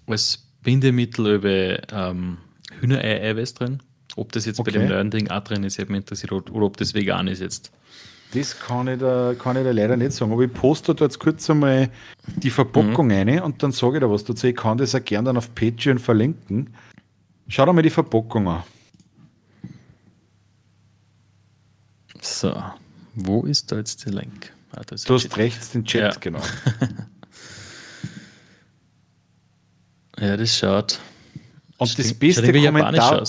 als Bindemittel über ähm, Hühnerei-Eiweiß drin. Ob das jetzt okay. bei dem neuen Ding auch drin ist, hätte mich interessiert, oder ob das vegan ist jetzt. Das kann ich, da, kann ich da leider nicht sagen. Aber ich poste da jetzt kurz einmal die Verpackung mhm. rein und dann sage ich da was dazu. Ich kann das auch gerne dann auf Patreon verlinken. Schau dir mal die Verpackung an. So, wo ist da jetzt der Link? Ah, du hast Chat. rechts den Chat, ja. genau. *laughs* ja, das schaut. Und das, das beste Kommentar,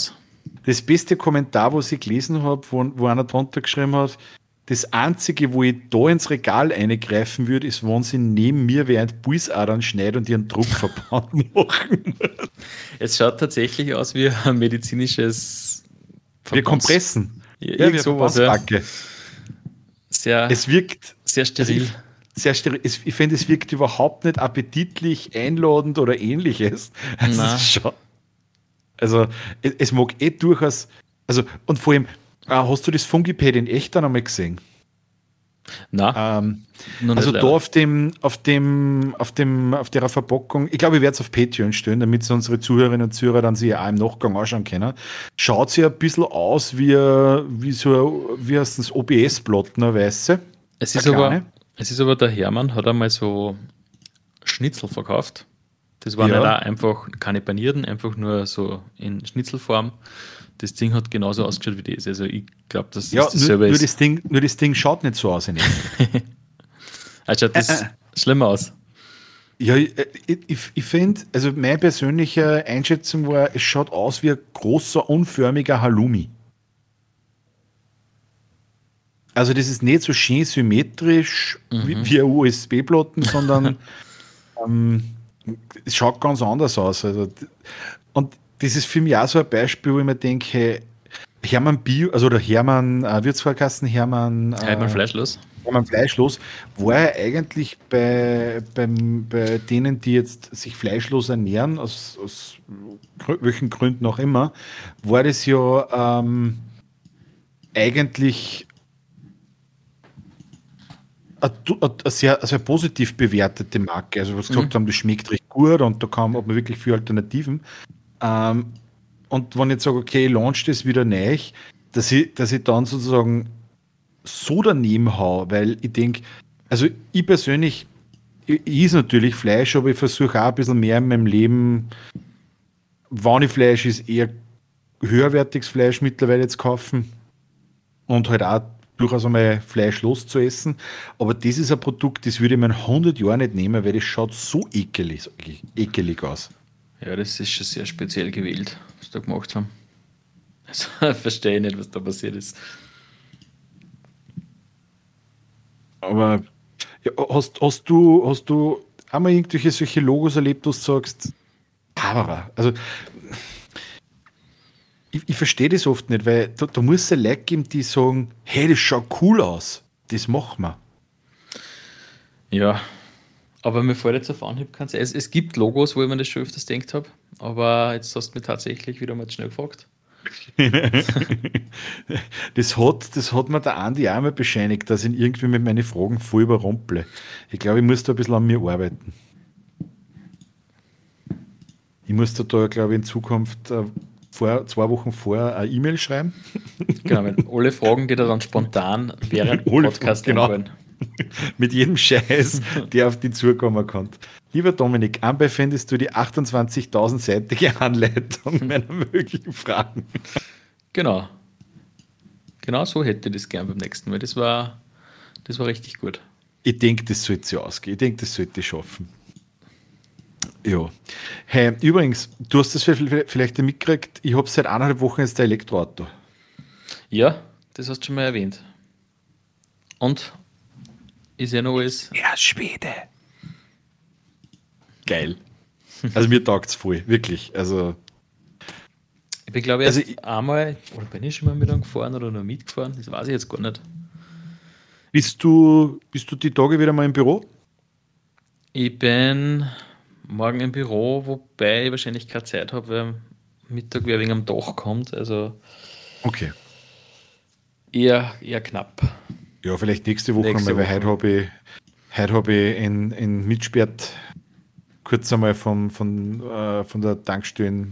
das beste Kommentar, was ich gelesen habe, wo, wo einer drunter geschrieben hat, das Einzige, wo ich da ins Regal eingreifen würde, ist, wenn sie neben mir während Pulsadern schneiden und ihren Druckverband *laughs* machen. Es schaut tatsächlich aus wie ein medizinisches Wir kompressen. Ja, ja wir sowas, ja. Sehr, es wirkt sehr steril. Also sehr steril. Ich finde, es wirkt überhaupt nicht appetitlich, einladend oder ähnliches. *laughs* Also, schon, also es, es, mag eh durchaus, also und vor allem, äh, hast du das Fungipad in echt dann einmal gesehen? Na, ähm, also da auf dem, auf dem, auf dem, auf der Verpackung, ich glaube, ich werde es auf Patreon stellen, damit sie unsere Zuhörerinnen und Zuhörer dann sich auch im Nachgang anschauen können. Schaut sie ein bisschen aus wie, wie so, wie heißt das, OBS-Platten, weiße. Es ist aber, es ist aber der Hermann, hat einmal so Schnitzel verkauft. Das waren ja. nicht einfach keine panierten, einfach nur so in Schnitzelform das Ding hat genauso ausgeschaut wie das. Also ich glaube, dass ja, das nur, nur das Ding, nur das Ding schaut nicht so aus. also *laughs* schaut das äh, äh. schlimmer aus. Ja, ich, ich, ich finde, also meine persönliche Einschätzung war, es schaut aus wie ein großer, unförmiger Halloumi. Also das ist nicht so schön symmetrisch mhm. wie, wie USB-Platten, sondern *laughs* ähm, es schaut ganz anders aus. Also, und das ist für mich auch so ein Beispiel, wo ich mir denke, Hermann Bio, also der Hermann äh, Wirtsvorkasten, Hermann, äh, Hermann Fleischlos. Hermann Fleischlos, war er eigentlich bei, beim, bei denen, die jetzt sich fleischlos ernähren, aus, aus welchen Gründen auch immer, war das ja ähm, eigentlich eine, sehr, sehr positiv bewertete Marke. Also was gesagt mhm. haben, das schmeckt recht gut und da kam man wirklich für Alternativen. Ähm, und wenn ich jetzt sage, okay, ich launch das wieder neu, dass ich, dass ich dann sozusagen so daneben hau, weil ich denke, also ich persönlich, ich, ich natürlich Fleisch, aber ich versuche auch ein bisschen mehr in meinem Leben, wann ich Fleisch ist, eher höherwertiges Fleisch mittlerweile zu kaufen und halt auch durchaus einmal Fleisch loszuessen. Aber das ist ein Produkt, das würde ich mir in 100 Jahren nicht nehmen, weil das schaut so ekelig, ekelig aus. Ja, das ist schon sehr speziell gewählt, was da gemacht haben. *laughs* Also verstehe nicht, was da passiert ist. Aber ja, hast, hast du, hast du einmal irgendwelche solche Logos erlebt, wo du sagst, Kamera, also ich, ich verstehe das oft nicht, weil da, da muss es Leute geben, die sagen, hey, das schaut cool aus, das machen wir. Ja, aber mir fällt jetzt auf Anhieb keins. Es, es gibt Logos, wo ich mir das schon öfters denkt habe, aber jetzt hast du mir tatsächlich wieder mal schnell gefragt. *laughs* das, hat, das hat mir der Andi auch mal bescheinigt, dass ich irgendwie mit meinen Fragen voll überrumple. Ich glaube, ich muss da ein bisschen an mir arbeiten. Ich muss da, da glaube ich, in Zukunft äh, vor, zwei Wochen vorher eine E-Mail schreiben. Genau, wenn alle Fragen, die da dann spontan während *laughs* dem Podcast genau. Wollen. *laughs* mit jedem Scheiß, der auf die zukommen kann. Lieber Dominik, anbei findest du die 28.000-seitige Anleitung *laughs* meiner möglichen Fragen. Genau. Genau so hätte ich das gern beim nächsten Mal. Das war, das war richtig gut. Ich denke, das sollte sie ausgehen. Ich denke, das sollte ich schaffen. Ja. Hey, übrigens, du hast das vielleicht mitgekriegt, ich habe seit eineinhalb Wochen jetzt ein Elektroauto. Ja, das hast du schon mal erwähnt. Und ist ja noch alles. Ja, Schwede. Geil. Also mir taugt es voll, wirklich. Also. Ich bin, glaube ich, also ich, einmal, oder bin ich schon mal mit gefahren oder noch mitgefahren? Das weiß ich jetzt gar nicht. Bist du, bist du die Tage wieder mal im Büro? Ich bin morgen im Büro, wobei ich wahrscheinlich keine Zeit habe, weil Mittag wer wegen am Dach kommt. Also okay. Eher, eher knapp. Ja, vielleicht nächste Woche nächste mal, weil heute habe ich, heute hab ich in, in Mitsperrt kurz einmal vom, von, äh, von der Tankstelle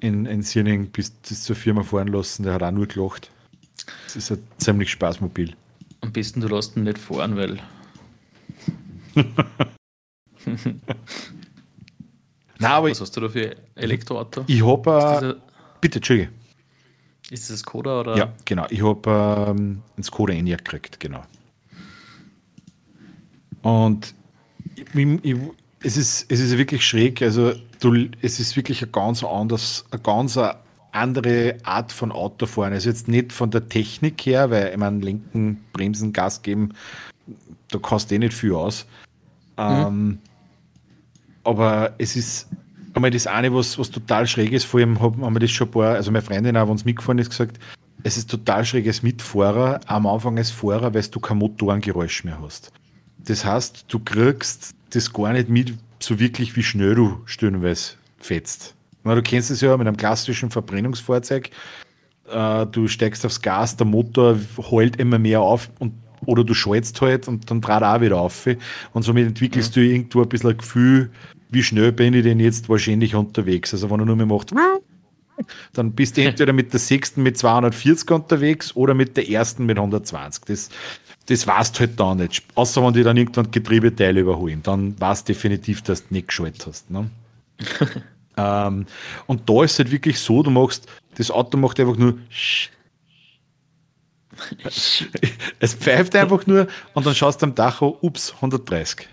in, in Sierning bis, bis zur Firma fahren lassen. Der hat auch nur gelacht. Das ist ein ziemlich Spaßmobil. Am besten du lässt ihn nicht fahren, weil. *laughs* *laughs* Nein, aber Was hast du da für Elektroauto? Ich habe. Bitte, Entschuldige. Ist das Skoda oder? Ja, genau. Ich habe ähm, ein Skoda Enyaq gekriegt, genau. Und ich, ich, es, ist, es ist wirklich schräg. Also, du, es ist wirklich ein ganz anders, eine ganz andere Art von Autofahren. Also jetzt nicht von der Technik her, weil ich meine, linken Bremsen, Gas geben, da kostet eh nicht viel aus. Mhm. Ähm, aber es ist einmal das eine, was, was total schräg ist, vor allem haben wir das schon ein paar, also meine Freundin auch, wenn es mitgefahren ist, gesagt, es ist total schräg als Mitfahrer, am Anfang als Fahrer, weil du kein Motorengeräusch mehr hast. Das heißt, du kriegst das gar nicht mit, so wirklich, wie schnell du stellenweise fetzt. Na, du kennst es ja mit einem klassischen Verbrennungsfahrzeug. Äh, du steigst aufs Gas, der Motor heult immer mehr auf und oder du schaltest halt und dann dreht auch wieder auf. Und somit entwickelst mhm. du irgendwo ein bisschen ein Gefühl, wie schnell bin ich denn jetzt wahrscheinlich unterwegs. Also wenn er nur mehr macht, dann bist du *laughs* entweder mit der sechsten mit 240 unterwegs oder mit der ersten mit 120. Das, das weißt du halt da nicht. Außer wenn die dann irgendwann Getriebeteile überholen. Dann weißt du definitiv, dass du nicht geschaltet hast. Ne? *laughs* ähm, und da ist es halt wirklich so, du machst, das Auto macht einfach nur *laughs* es pfeift einfach nur und dann schaust du am Tacho, ups, 130.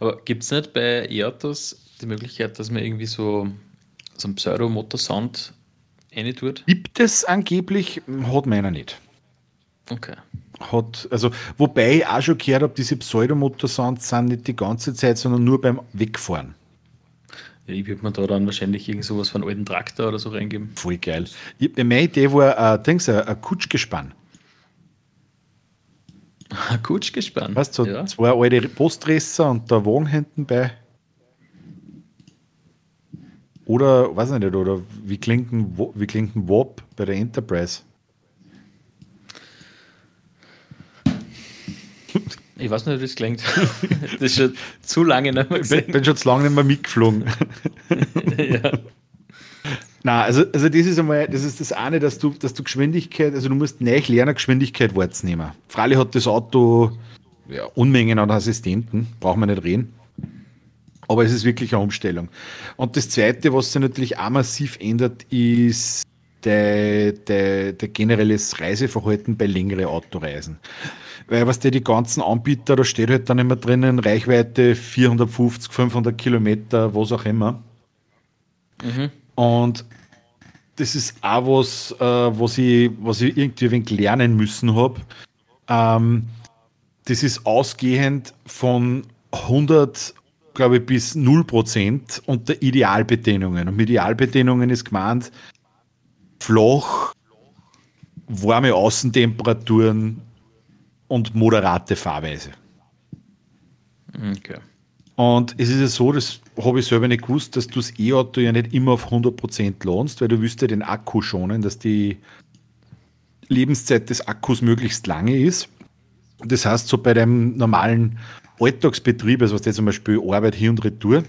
Aber gibt es nicht bei E-Autos die Möglichkeit, dass man irgendwie so, so einen Pseudo-Motorsound tut? Gibt es angeblich, hat meiner nicht. Okay. Hat, also, wobei ich auch schon gehört habe, diese Pseudomotorsounds sind nicht die ganze Zeit, sondern nur beim Wegfahren. Ja, ich würde mir da dann wahrscheinlich irgend sowas von einem alten Traktor oder so reingeben. Voll geil. Ich, meine Idee war äh, ein, ein Kutschgespann. Ein Kutschgespann? Weißt du, so ja. zwei alte Postresser und der Wagen hinten bei. Oder, weiß ich nicht, oder wie klingt ein, wie klingt ein WAP bei der Enterprise? Ich weiß nicht, wie das klingt. *laughs* Das ist schon zu lange nicht mehr gesehen. Ich bin schon zu lange nicht mehr mitgeflogen. *laughs* ja. Na, also, also das ist einmal, das ist das eine, dass du, dass du Geschwindigkeit, also du musst neu lernen, Geschwindigkeit wahrzunehmen. Freilich hat das Auto ja, Unmengen an Assistenten, braucht man nicht reden. Aber es ist wirklich eine Umstellung. Und das zweite, was sich natürlich auch massiv ändert, ist der, der, der generelles Reiseverhalten bei längeren Autoreisen. Weil was der die ganzen Anbieter, da steht halt dann immer drinnen, Reichweite 450, 500 Kilometer, was auch immer. Mhm. Und das ist auch was, äh, was, ich, was ich irgendwie ein wenig lernen müssen habe. Ähm, das ist ausgehend von 100, glaube ich, bis 0 Prozent unter Idealbedingungen. Und mit Idealbedingungen ist gemeint, flach, warme Außentemperaturen und moderate Fahrweise. Okay. Und es ist ja so, das habe ich selber nicht gewusst, dass du das E-Auto ja nicht immer auf 100% lohnst, weil du wirst ja den Akku schonen, dass die Lebenszeit des Akkus möglichst lange ist. Das heißt, so bei deinem normalen Alltagsbetrieb, also was der zum Beispiel Arbeit hier und retour,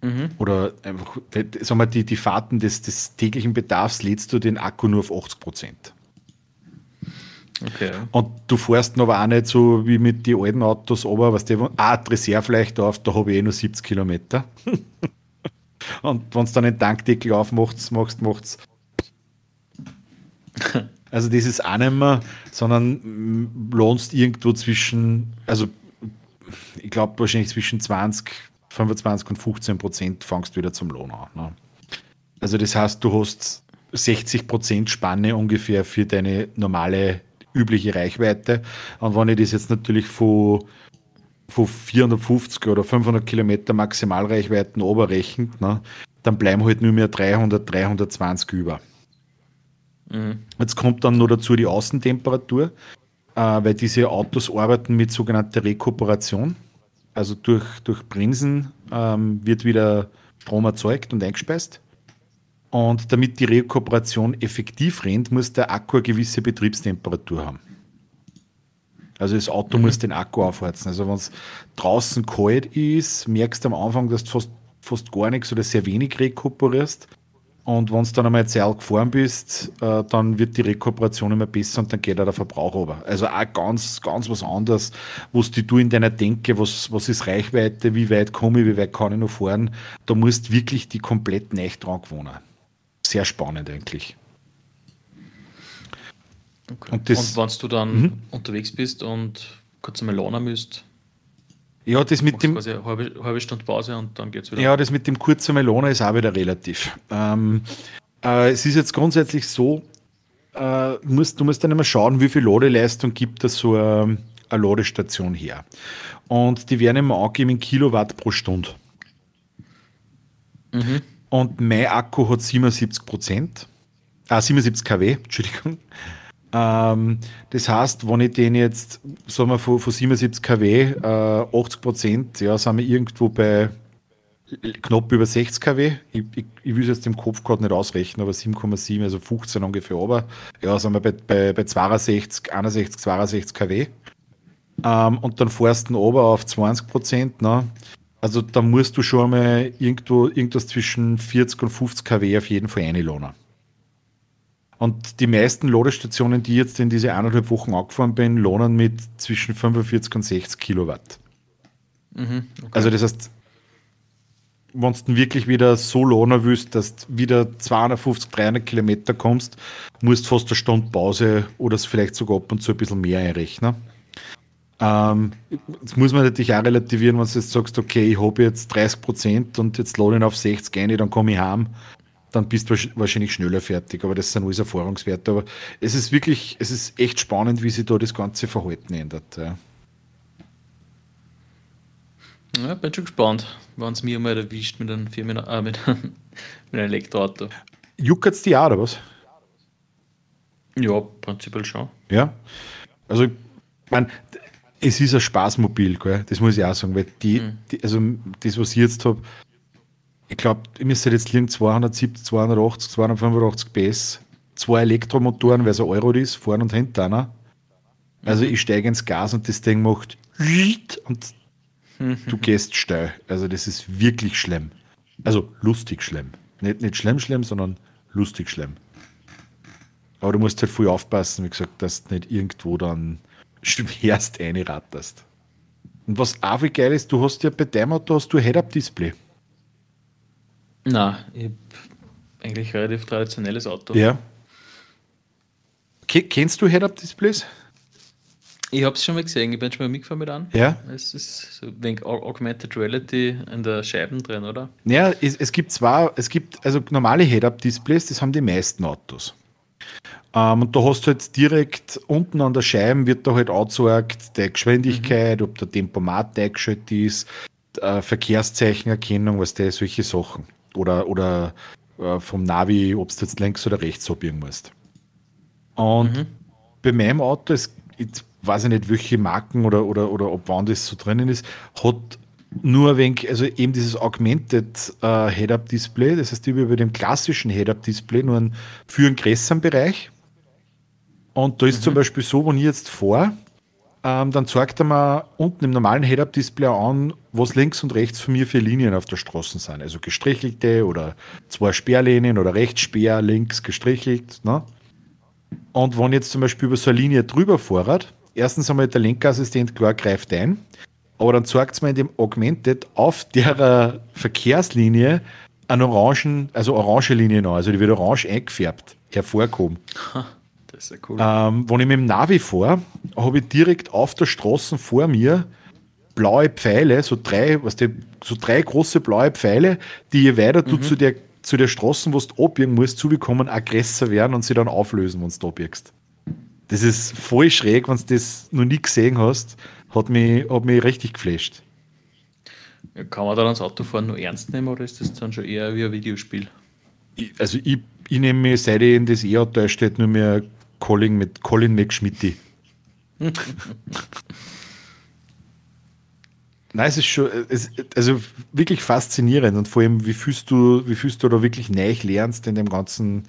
mhm. oder einfach, sagen wir, die, die Fahrten des, des täglichen Bedarfs lädst du den Akku nur auf 80 Prozent. Okay. Und du fährst aber auch nicht so wie mit den alten Autos, aber was der ah, Dresser vielleicht auf, da habe ich eh nur 70 Kilometer. *laughs* Und wenn du dann den Tankdeckel aufmachst, machst, macht's. *laughs* Also das ist auch nicht mehr, sondern lohnst irgendwo zwischen, also ich glaube wahrscheinlich zwischen 20, 25 und 15 Prozent fangst wieder zum Lohn an. Ne? Also das heißt, du hast 60 Prozent Spanne ungefähr für deine normale übliche Reichweite. Und wenn ich das jetzt natürlich von, von 450 oder 500 Kilometer Maximalreichweiten oberrechnet, ne, dann bleiben halt nur mehr 300, 320 über. Mhm. Jetzt kommt dann noch dazu die Außentemperatur, äh, weil diese Autos arbeiten mit sogenannter Rekuperation. Also durch, durch Bremsen ähm, wird wieder Strom erzeugt und eingespeist. Und damit die Rekuperation effektiv rennt, muss der Akku eine gewisse Betriebstemperatur haben. Also das Auto mhm. muss den Akku aufheizen. Also wenn es draußen kalt ist, merkst du am Anfang, dass du fast, fast gar nichts oder sehr wenig rekuperierst. Und wenn du dann einmal Zeit gefahren bist, äh, dann wird die Rekuperation immer besser und dann geht auch der Verbrauch runter. Also auch ganz, ganz was anderes, was du in deiner Denke, was, was ist Reichweite, wie weit komme ich, wie weit kann ich noch fahren, da musst du wirklich die komplett nicht dran gewohnen sehr spannend eigentlich. Okay. Und, und wenn du dann mhm. unterwegs bist und kurz einmal lernen müsst, ja, das mit dem. Quasi eine halbe, halbe Stunde Pause und dann geht es wieder. Ja, das mit dem kurzen Melone ist auch wieder relativ. Ähm, äh, es ist jetzt grundsätzlich so, äh, du, musst, du musst dann immer schauen, wie viel Ladeleistung gibt das so eine, eine Ladestation her. Und die werden immer angegeben in Kilowatt pro Stunde. Mhm. Und mein Akku hat 77 Prozent. Ah, 77 kW, *laughs* Entschuldigung. Ähm, das heißt, wenn ich den jetzt, sagen wir, von, von 77 kW, äh, 80 Prozent, ja, sind wir irgendwo bei knapp über 60 kW. Ich, ich, ich will es jetzt im Kopf gerade nicht ausrechnen, aber 7,7, also 15 ungefähr. Aber ja, sind wir bei, bei, bei 62, 61, 62 kW. Ähm, und dann fährst du ober auf 20 Prozent. Ne? Also da musst du schon mal irgendwo irgendwas zwischen 40 und 50 kW auf jeden Fall einladen. Und die meisten Ladestationen, die jetzt in diese eineinhalb Wochen angefahren bin, lohnen mit zwischen 45 und 60 Kilowatt. Mhm, okay. Also das heißt, wenn du wirklich wieder so lohnen willst, dass du wieder 250, 300 Kilometer kommst, musst du fast eine Stunde Pause oder vielleicht sogar ab und zu ein bisschen mehr einrechnen. Ähm, das muss man natürlich auch relativieren, wenn du jetzt sagst, okay, ich habe jetzt 30 Prozent und jetzt lade ich auf 60 ein, dann komme ich heim, dann bist du wahrscheinlich schneller fertig. Aber das sind alles Erfahrungswerte. Aber es ist wirklich, es ist echt spannend, wie sich da das ganze Verhalten ändert. Ja. Ja, bin schon gespannt, wann es mir mal erwischt mit einem, Firmen, äh, mit, *laughs* mit einem Elektroauto. Juckert es die auch, oder was? Ja, prinzipiell schon. Ja. Also, ich meine, es ist ein Spaßmobil, gell? das muss ich auch sagen, weil die, mhm. die also das, was ich jetzt habe, ich glaube, ich müsste jetzt liegen 270, 280, 285 PS, zwei Elektromotoren, weil es ein Euro ist, vorne und hinten einer. Also mhm. ich steige ins Gas und das Ding macht und du gehst steil. Also das ist wirklich schlimm. Also lustig schlimm. Nicht, nicht schlimm schlimm, sondern lustig schlimm. Aber du musst halt viel aufpassen, wie gesagt, dass du nicht irgendwo dann schwerst einratterst. Und was auch wie geil ist, du hast ja bei deinem Auto hast du Head-Up-Display. Na, ich habe eigentlich relativ traditionelles Auto. Ja. Kennst du Head-Up-Displays? Ich habe es schon mal gesehen, ich bin schon mal mitgefahren mit an. Ja. Es ist so ein wenig Augmented Reality in der Scheiben drin, oder? Ja, es, es gibt zwar, es gibt also normale Head-Up-Displays, das haben die meisten Autos. Ähm, und da hast du halt direkt unten an der Scheibe wird da halt angezeigt, die Geschwindigkeit, mhm. ob der Tempomat eingeschaltet ist, äh, Verkehrszeichenerkennung, was der solche Sachen. Oder, oder äh, vom Navi, ob du jetzt links oder rechts abbiegen musst. Und mhm. bei meinem Auto, es, ich weiß ich nicht, welche Marken oder, oder, oder ob wann das so drinnen ist, hat nur wenig, also eben dieses Augmented äh, Head-Up-Display, das heißt über dem klassischen Head-Up-Display nur einen, für einen größeren Bereich und da ist mhm. zum Beispiel so, wenn ich jetzt fahre, ähm, dann zeigt er mir unten im normalen Head-Up-Display an, was links und rechts von mir für Linien auf der Straße sind. Also gestrichelte oder zwei Sperrlinien oder rechts Sperr, links gestrichelt. Ne? Und wenn ich jetzt zum Beispiel über so eine Linie drüber fahre, erstens einmal der Lenkassistent klar greift ein, aber dann zeigt es mir in dem Augmented auf der Verkehrslinie einen orangen, also orange Linie an, also die wird orange eingefärbt, hervorkommen. Das ist ja cool. Ähm, wenn ich mit dem Navi fahre, habe ich direkt auf der Straße vor mir blaue Pfeile, so drei, was die, so drei große blaue Pfeile, die je weiter mhm. du zu der, zu der Straße, wo du abbiegen musst, zubekommen, aggressor werden und sie dann auflösen, wenn du abbiegst. Das ist voll schräg, wenn du das noch nie gesehen hast. Hat mich, hat mich richtig geflasht. Kann man da das Autofahren nur ernst nehmen oder ist das dann schon eher wie ein Videospiel? Ich, also ich, ich nehme mich, seit ich in das E-Auto steht, nur mehr Colin mit Colin McSchmitty. Nein, es ist schon, es, also wirklich faszinierend und vor allem, wie fühlst du, wie fühlst du da wirklich neu lernst in dem ganzen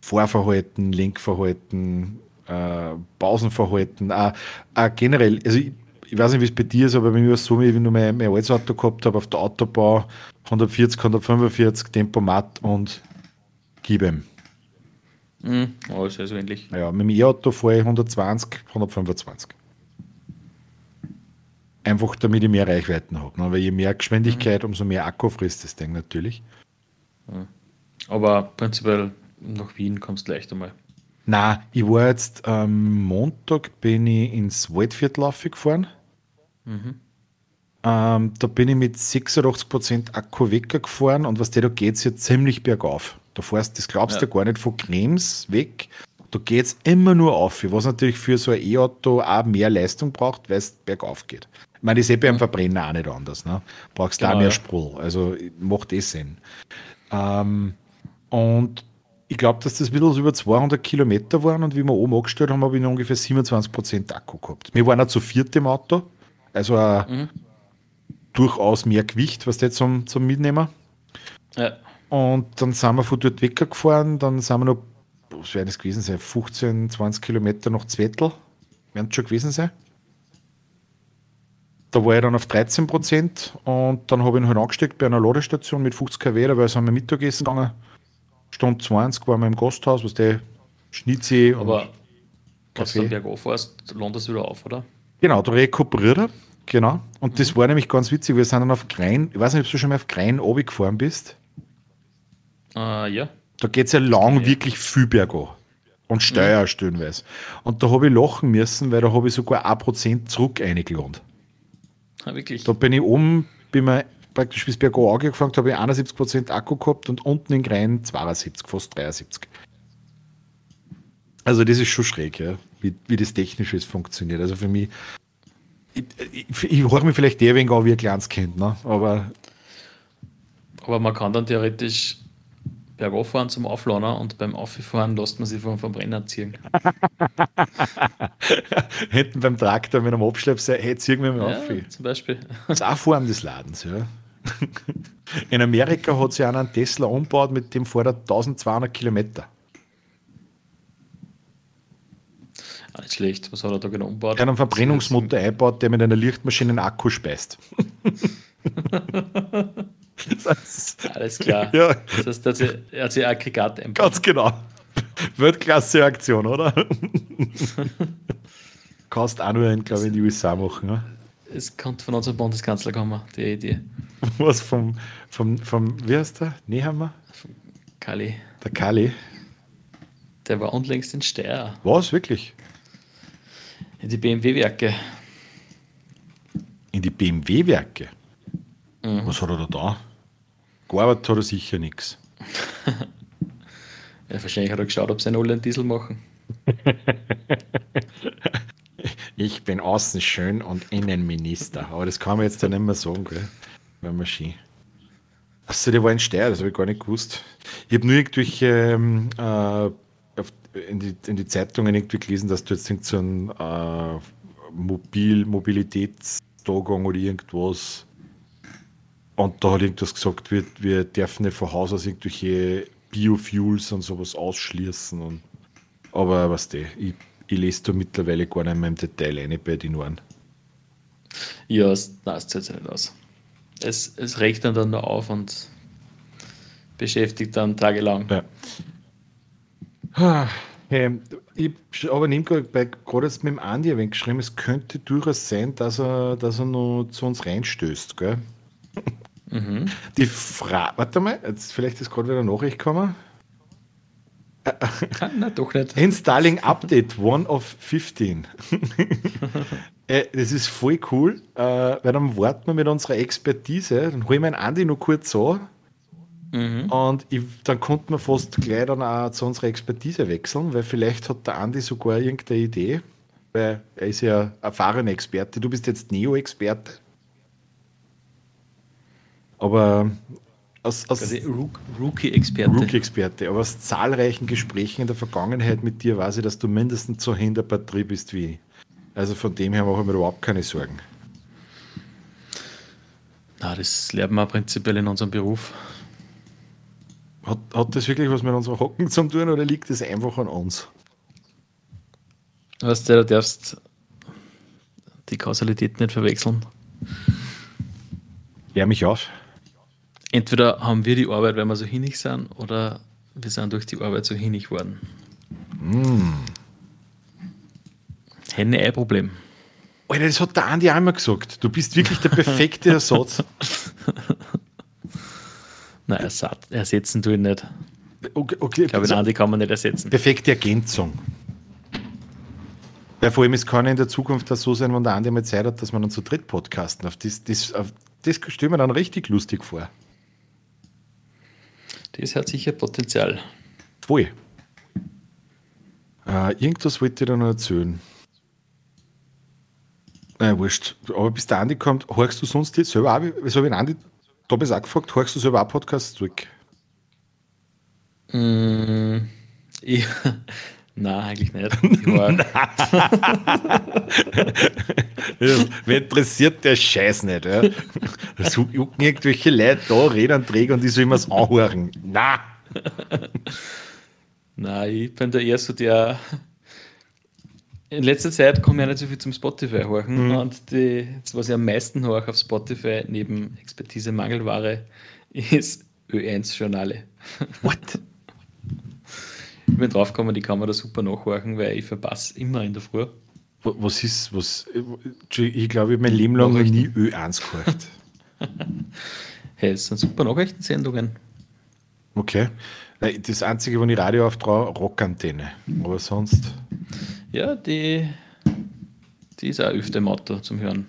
Fahrverhalten, Lenkverhalten, äh, Pausenverhalten, auch, auch generell, also ich, ich weiß nicht, wie es bei dir ist, aber war es so, wie wenn ich mein, mein altes Auto gehabt habe, auf der Autobahn 140, 145, Tempomat und gib ihm. Mhm, alles also ähnlich. Ja, mit dem E-Auto fahre ich 120, 125. Einfach damit ich mehr Reichweiten habe. Ne? Weil je mehr Geschwindigkeit, mhm. umso mehr Akku frisst das Ding natürlich. Aber prinzipiell nach Wien kommst du leicht einmal. Na, ich war jetzt am ähm, Montag bin ich ins Waldviertel gefahren. Mhm. Ähm, da bin ich mit 86% Akku weggefahren und was der da geht, ist ja ziemlich bergauf. Da fährst, das glaubst ja. du gar nicht von Krems weg Da geht es immer nur auf, was natürlich für so ein E-Auto auch mehr Leistung braucht, weil es bergauf geht. Ich meine, das ist eh beim Verbrenner auch nicht anders. Ne? Brauchst genau, da mehr ja. Sprudel. Also macht eh Sinn. Ähm, und ich glaube, dass das wieder über 200 Kilometer waren und wie wir oben angestellt haben, habe ich noch ungefähr 27% Akku gehabt. Wir waren auch zu viert im Auto, also mhm. durchaus mehr Gewicht, was der zum, zum Mitnehmen. Ja. Und dann sind wir von dort weggefahren, dann sind wir noch, was werden das gewesen sein, 15, 20 Kilometer nach Zwettel, werden es schon gewesen sein. Da war ich dann auf 13% und dann habe ich ihn halt angesteckt bei einer Ladestation mit 50 kW, da sind wir Mittagessen gegangen. Stunde 20 waren wir im Gasthaus, was der Schnitzi Aber wenn du bergauf fährst, landest du wieder auf, oder? Genau, da rekuperiert er. Genau. Und mhm. das war nämlich ganz witzig. Wir sind dann auf Grein, ich weiß nicht, ob du schon mal auf Grein oben gefahren bist. Uh, ja. Da geht es ja lang wirklich viel bergauf. Und Steuer mhm. stellenweise. Und da habe ich lachen müssen, weil da habe ich sogar 1% zurück eingelohnt. Ah, wirklich? Da bin ich oben, bin mir praktisch bis bergauf angefangen habe ich 71% Akku gehabt und unten in Grein 72, fast 73. Also das ist schon schräg, ja, wie, wie das technisch ist funktioniert. Also für mich, ich, ich, ich höre mich vielleicht der wenig an wie ein kleines Kind, ne? aber... Aber man kann dann theoretisch bergauf fahren zum Aufladen und beim Auffahren lässt man sich vom Verbrenner ziehen. *laughs* Hinten beim Traktor mit einem Abschleppseil, hey, ziehen wir mal ja, auf. Zum Beispiel. Das ist auch Form des Ladens, ja. *laughs* In Amerika hat sie einen Tesla umgebaut, mit dem fährt er 1200 Kilometer. Ah, nicht schlecht. Was hat er da genau umgebaut? Er hat einen Verbrennungsmotor eingebaut, der mit einer Lichtmaschine einen Akku speist. *laughs* *laughs* Alles klar. Ja. Das heißt, er hat sich Aggregat eingebaut. Ganz genau. Weltklasse-Aktion, oder? *laughs* Kannst auch nur, in, glaube ich, in die USA machen. Ne? Es kommt von unserem Bundeskanzler kommen, die Idee. Was vom, vom, vom wie heißt der? Nehammer? Vom Kali. Der Kali. Der war unlängst in Steyr. Was, wirklich? In die BMW-Werke. In die BMW-Werke? Mhm. Was hat er da da? Gearbeitet hat er sicher nichts. *laughs* ja, wahrscheinlich hat er geschaut, ob sie einen einen Diesel machen. *laughs* ich bin außen schön und Innenminister. Aber das kann man jetzt ja nicht mehr sagen, gell? Wenn man Ski. Achso, der war in Steyr, das habe ich gar nicht gewusst. Ich habe nur irgendwelche ähm, äh, in, die, in die Zeitungen irgendwie gelesen, dass du jetzt so ein äh, Mobil, Mobilitätstagung oder irgendwas und da hat irgendwas gesagt, wir, wir dürfen nicht von Haus aus irgendwelche Biofuels und sowas ausschließen. Und, aber was du, ich, ich lese da mittlerweile gar nicht mehr im Detail eine bei den Ohren. Ja, es, zählt sich nicht aus. Es, es regt dann, dann nur auf und beschäftigt dann tagelang. Ja. *sighs* Hey, ich aber nehme gerade jetzt mit dem Andi ein wenig geschrieben, es könnte durchaus sein, dass er, dass er noch zu uns reinstößt, gell? Mhm. Die Frage, warte mal, jetzt vielleicht ist gerade wieder eine Nachricht gekommen. Na, doch nicht. Installing Update, one of 15. *laughs* Äh, das ist voll cool, äh, weil dann warten wir mit unserer Expertise, dann holen wir einen Andi noch kurz an mhm. und ich, dann konnten wir fast gleich dann auch zu unserer Expertise wechseln, weil vielleicht hat der Andi sogar irgendeine Idee, weil er ist ja erfahrener Experte. Du bist jetzt Neo-Experte. Aber aus, aus Rookie-Experte. Rookie-Experte. Aber aus zahlreichen Gesprächen in der Vergangenheit mit dir weiß ich, dass du mindestens so hinter Batterie bist wie ich. Also von dem her mache ich mir überhaupt keine Sorgen. Na, das lernen wir prinzipiell in unserem Beruf. Hat, hat das wirklich was mit unserem Hocken zu tun oder liegt das einfach an uns? Weißt du, du darfst die Kausalität nicht verwechseln. Klär mich auf entweder haben wir die Arbeit, weil wir so hinig sind, oder wir sind durch die Arbeit so hinig worden. Mm. Henne-Ei-Problem. Alter, das hat der Andi einmal gesagt. Du bist wirklich der perfekte Ersatz. *laughs* Nein, ersatz, ersetzen tue ich nicht. Okay, okay, ich glaube, den Andi kann man nicht ersetzen. Perfekte Ergänzung. Weil vor allem, es kann in der Zukunft das so sein, wenn der Andi mal Zeit hat, dass man dann zu dritt podcasten. Auf das, das, auf das stellen wir dann richtig lustig vor. Das hat sicher Potenzial. Voll. Äh, irgendwas wollte ich da noch erzählen. Nein, wurscht. Aber bis der Andi kommt, horchst du sonst jetzt selber auch, wieso habe ich Andi damals auch gefragt, horchst du selber auch Podcasts zurück? Mm, *laughs* ich, nein, eigentlich nicht. *laughs* Wer interessiert der Scheiß nicht? Ja? So jucken irgendwelche Leute da, reden träger und die sollen mir's anhören. Na, nein, ich bin da eher so der. In letzter Zeit komme ich ja nicht so viel zum Spotify horchen und die, das, was ich am meisten höre auf Spotify neben Expertise Mangelware ist Ö1-Journale. what? Ich bin draufgekommen, die kann man da super nachhorchen, weil ich verpasse immer in der Früh. Wa- Was ist, was, ich glaube, ich habe mein Leben lang noch nie Ö1 gehört. *laughs* Hey, es sind super Nachrichtensendungen. Okay. Das Einzige, wenn ich Radio auftraue, Rockantenne. Aber sonst, Ja, die, die ist auch öfter im Auto zum Hören.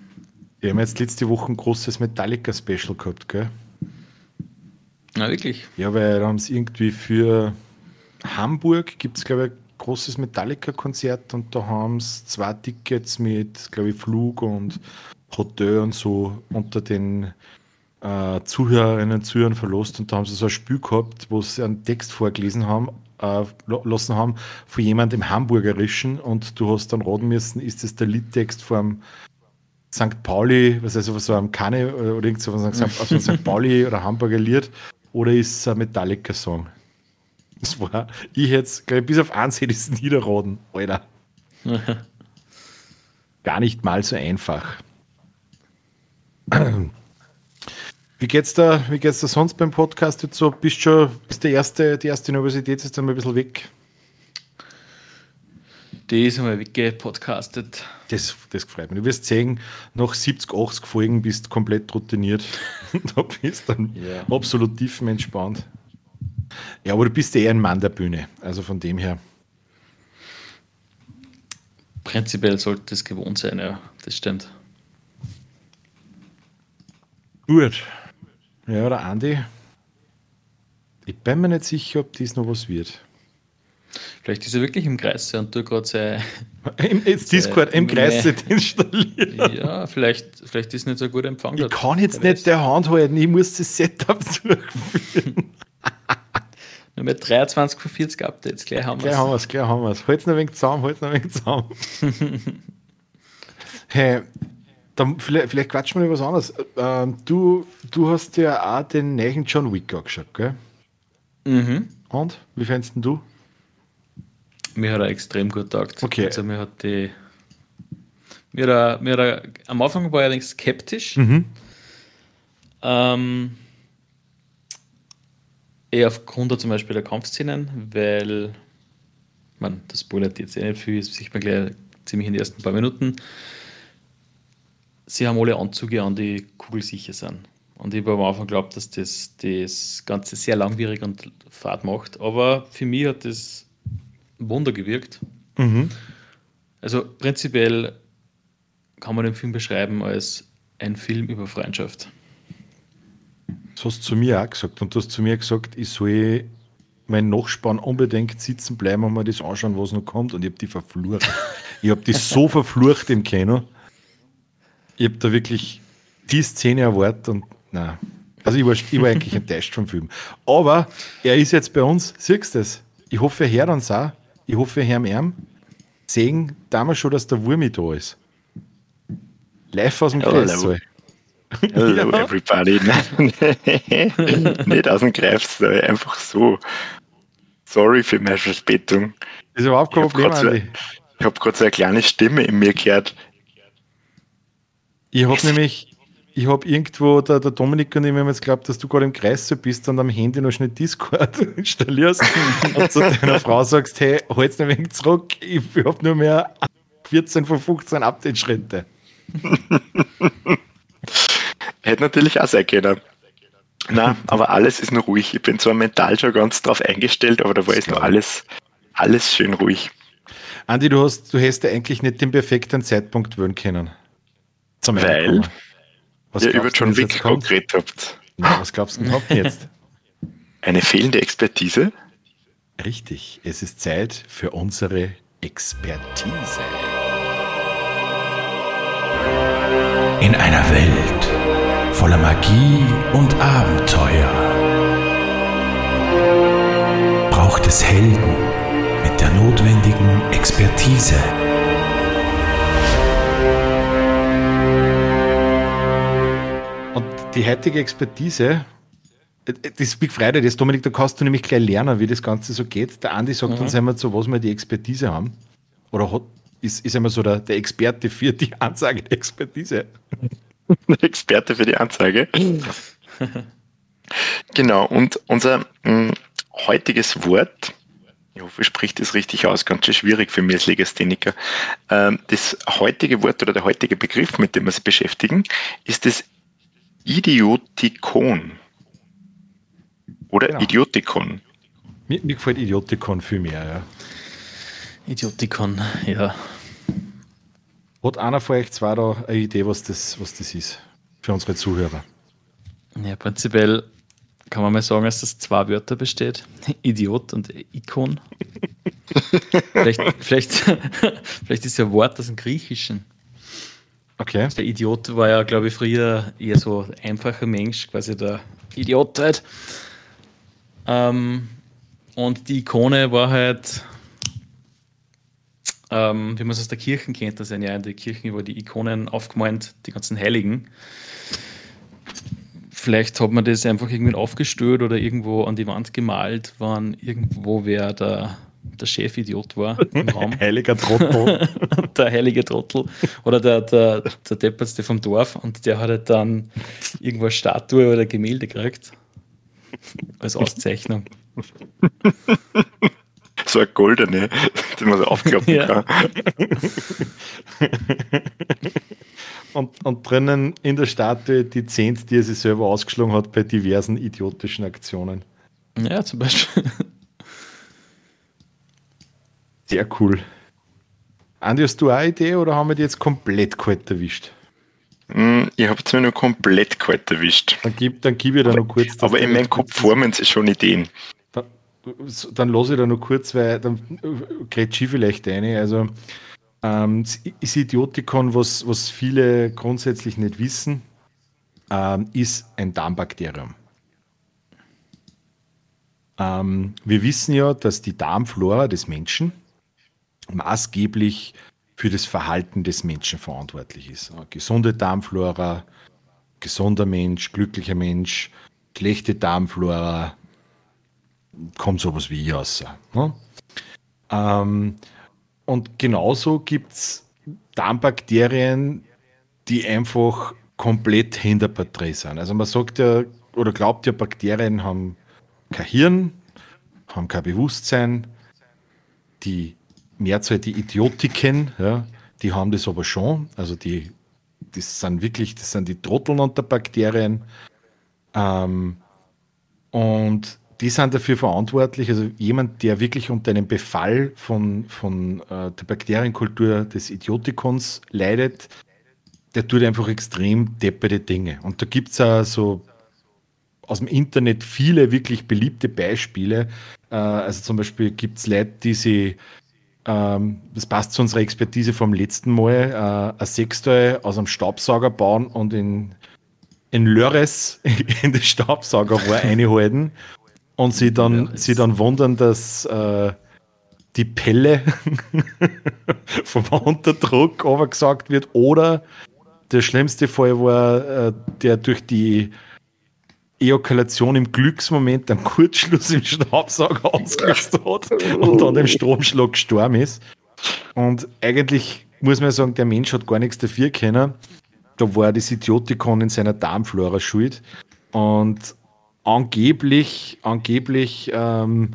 wir haben jetzt letzte Woche ein großes Metallica-Special gehabt, gell? Na, wirklich. Ja, weil da haben sie irgendwie für Hamburg gibt es, glaube ich, ein großes Metallica-Konzert und da haben sie zwei Tickets mit, glaube ich, Flug und Hotel und so unter den äh, Zuhörerinnen und Zuhörern verlost und da haben sie so ein Spiel gehabt, wo sie einen Text vorgelesen haben, äh, lassen haben von jemandem im Hamburgerischen und du hast dann raten müssen, ist das der Liedtext vom St. Pauli, was also so am Kanne oder oder irgend so von St. *laughs* Pauli oder Hamburger Lied oder ist es ein Metallica-Song? Das war, ich jetzt, glaube ich, bis auf eins hätte ich es niederraten, Alter. *laughs* Gar nicht mal so einfach. *clears throat* Wie geht's da, wie geht's da sonst beim Podcast jetzt so? Bist schon, ist der erste, die erste Universität jetzt einmal ein bisschen weg? Die ist einmal weggepodcastet. Das, das freut mich. Du wirst sehen, nach 70, 80 Folgen bist du komplett routiniert. *laughs* da bist du dann Ja. absolut tiefenentspannt. Ja, aber du bist ja eher ein Mann der Bühne. Also von dem her. Prinzipiell sollte es gewohnt sein, ja, das stimmt. Gut. Ja, der Andi. Ich bin mir nicht sicher, ob dies noch was wird. Vielleicht ist er wirklich im Kreis und du gerade sein. *laughs* Im, jetzt Discord im. Kreis installiert. Ja, vielleicht, vielleicht ist nicht so ein guter Empfang. Ich kann jetzt nicht der Hand halten, ich muss das Setup *laughs* durchführen. Nur mit 23 von 40 Updates, gleich haben wir Gleich haben wir es, gleich haben wir es. Halt's noch ein wenig zusammen, halt's noch ein wenig zusammen. *laughs* hey, dann vielleicht, vielleicht quatschen wir über was anderes. Ähm, du, du hast ja auch den neuen John Wick angeschaut, gell? Mhm. Und? Wie fändest du? Mir hat er extrem gut taugt. Okay. Also mir hat die. Mir hat er, mir hat er, am Anfang war ich allerdings skeptisch. Mhm. Ähm, eher aufgrund der, zum Beispiel der Kampfszenen, weil man, das spoilert jetzt eh nicht viel, das sieht man gleich ziemlich in den ersten paar Minuten. Sie haben alle Anzüge an, die kugelsicher sind. Und ich habe am Anfang geglaubt, dass das das Ganze sehr langwierig und fad macht. Aber für mich hat das Wunder gewirkt. Mhm. Also prinzipiell kann man den Film beschreiben als ein Film über Freundschaft. Das hast du zu mir auch gesagt. Und du hast zu mir gesagt, ich soll meinen Nachspann unbedingt sitzen bleiben und mir das anschauen, was noch kommt. Und ich habe die verflucht. ich habe die so verflucht im Kino. Ich habe da wirklich die Szene erwartet und nein. Also ich war, ich war eigentlich enttäuscht vom Film. Aber er ist jetzt bei uns, siehst du das? Ich hoffe, er hört uns auch. Ich hoffe, er hört ihm. Sehen, da wir schon, dass der Wurmi da ist. Live aus dem Hallo. Kreissaal. *laughs* Hello Ja. everybody. Nicht aus dem Greifsal, einfach so. Sorry für meine Verspätung. Ist überhaupt kein Problem, Andi. Ich habe gerade so eine kleine Stimme in mir gehört. Ich habe nämlich, ich habe irgendwo, der, der Dominik und ich haben jetzt geglaubt, dass du gerade im Kreis so bist und am Handy noch schnell Discord *laughs* installierst *laughs* und zu deiner Frau sagst, hey, halt's ein wenig zurück, ich habe nur mehr 14 von 15 Update-Schritte. Hätte natürlich auch sein können. Na, aber alles ist noch ruhig. Ich bin zwar mental schon ganz drauf eingestellt, aber da war jetzt noch glaube alles, alles schön ruhig. Andi, du hast, du hättest ja eigentlich nicht den perfekten Zeitpunkt wählen können. Zum Weil? Was Ihr glaubst über du, John Wick kommt? konkret habt. Nein, was glaubst du denn jetzt? *laughs* Eine fehlende Expertise? Richtig, es ist Zeit für unsere Expertise. In einer Welt voller Magie und Abenteuer braucht es Helden mit der notwendigen Expertise. Und die heutige Expertise, das Big Friday, das Dominik, da kannst du nämlich gleich lernen, wie das Ganze so geht. Der Andi sagt Mhm. uns einmal, zu was wir die Expertise haben. Oder hat, ist, ist einmal so der, der Experte für die *laughs* Ansage der Expertise. *laughs* Experte für die Anzeige. genau, und unser mh, heutiges Wort, ich hoffe, ich spricht das richtig aus, ganz schön schwierig für mich als Legastheniker. Ähm, das heutige Wort oder der heutige Begriff, mit dem wir uns beschäftigen, ist das Idiotikon. Oder Genau. Idiotikon. Mir, mir gefällt Idiotikon viel mehr. Ja. Idiotikon, ja. Hat einer von euch zwei da eine Idee, was das, was das ist? Für unsere Zuhörer. Ja, prinzipiell kann man mal sagen, dass das zwei Wörter besteht. *laughs* Idiot und Ikon. vielleicht, *laughs* vielleicht, *laughs* vielleicht ist ja ein Wort aus dem Griechischen. Okay. Der Idiot war ja, glaube ich, früher eher so ein einfacher Mensch, quasi der Idiot halt. Ähm, und die Ikone war halt, ähm, wie man es aus der Kirchen kennt, da sind ja in der Kirchen über die Ikonen aufgemalt, die ganzen Heiligen. Vielleicht hat man das einfach irgendwie aufgestellt oder irgendwo an die Wand gemalt, wann irgendwo wer der, der Chefidiot war im *laughs* Raum Heiliger *laughs* Trottel. der heilige Trottel oder der, der, der Deppertste vom Dorf und der hat halt dann irgendwo eine Statue oder Gemälde gekriegt. Als Auszeichnung. *laughs* So eine goldene, *laughs* die man so aufklappen Ja. kann. *laughs* und, und drinnen in der Statue die Zehnt, die er sich selber ausgeschlagen hat bei diversen idiotischen Aktionen. Ja, zum Beispiel. Sehr cool. Andi, hast du auch eine Idee oder haben wir die jetzt komplett kalt erwischt? Hm, Ich habe jetzt mir nur komplett kalt erwischt. Dann gib, dann gib ich da noch kurz. Aber in meinem Kopf formen sich schon Ideen. Dann, lasse ich da noch kurz, weil dann grätsche ich vielleicht eine. Also, ähm, ist Idiotikon, was, was viele grundsätzlich nicht wissen, ähm, ist ein Darmbakterium. Ähm, wir wissen ja, dass die Darmflora des Menschen maßgeblich für das Verhalten des Menschen verantwortlich ist. Eine gesunde Darmflora, gesunder Mensch, glücklicher Mensch, schlechte Darmflora, kommt sowas wie ich raus. Ne? Ähm, und genauso gibt es Darmbakterien, die einfach komplett hinterpartei sind. Also man sagt ja oder glaubt ja, Bakterien haben kein Hirn, haben kein Bewusstsein. Die Mehrzahl, die Idiotiken, ja, die haben das aber schon. Also die, das sind wirklich, das sind die Trotteln unter Bakterien. Ähm, und die sind dafür verantwortlich, also jemand, der wirklich unter einem Befall von, von äh, der Bakterienkultur des Idiotikons leidet, der tut einfach extrem depperte Dinge. Und da gibt es auch so aus dem Internet viele wirklich beliebte Beispiele. Äh, also zum Beispiel gibt es Leute, die sie, ähm, das passt zu unserer Expertise vom letzten Mal, äh, ein Sextoy aus einem Staubsauger bauen und in, in Lörres *laughs* in das Staubsaugerrohr *laughs* einhalten und sie dann, Lörres. sie dann wundern, dass äh, die Pelle *laughs* vom Unterdruck gesagt wird oder der schlimmste Fall war, äh, der durch die Ejakulation im Glücksmoment einen Kurzschluss im Staubsauger ausgelöst hat und an dem Stromschlag gestorben ist. Und eigentlich muss man sagen, der Mensch hat gar nichts dafür können. Da war das Idiotikon in seiner Darmflora schuld. Und angeblich, angeblich ähm,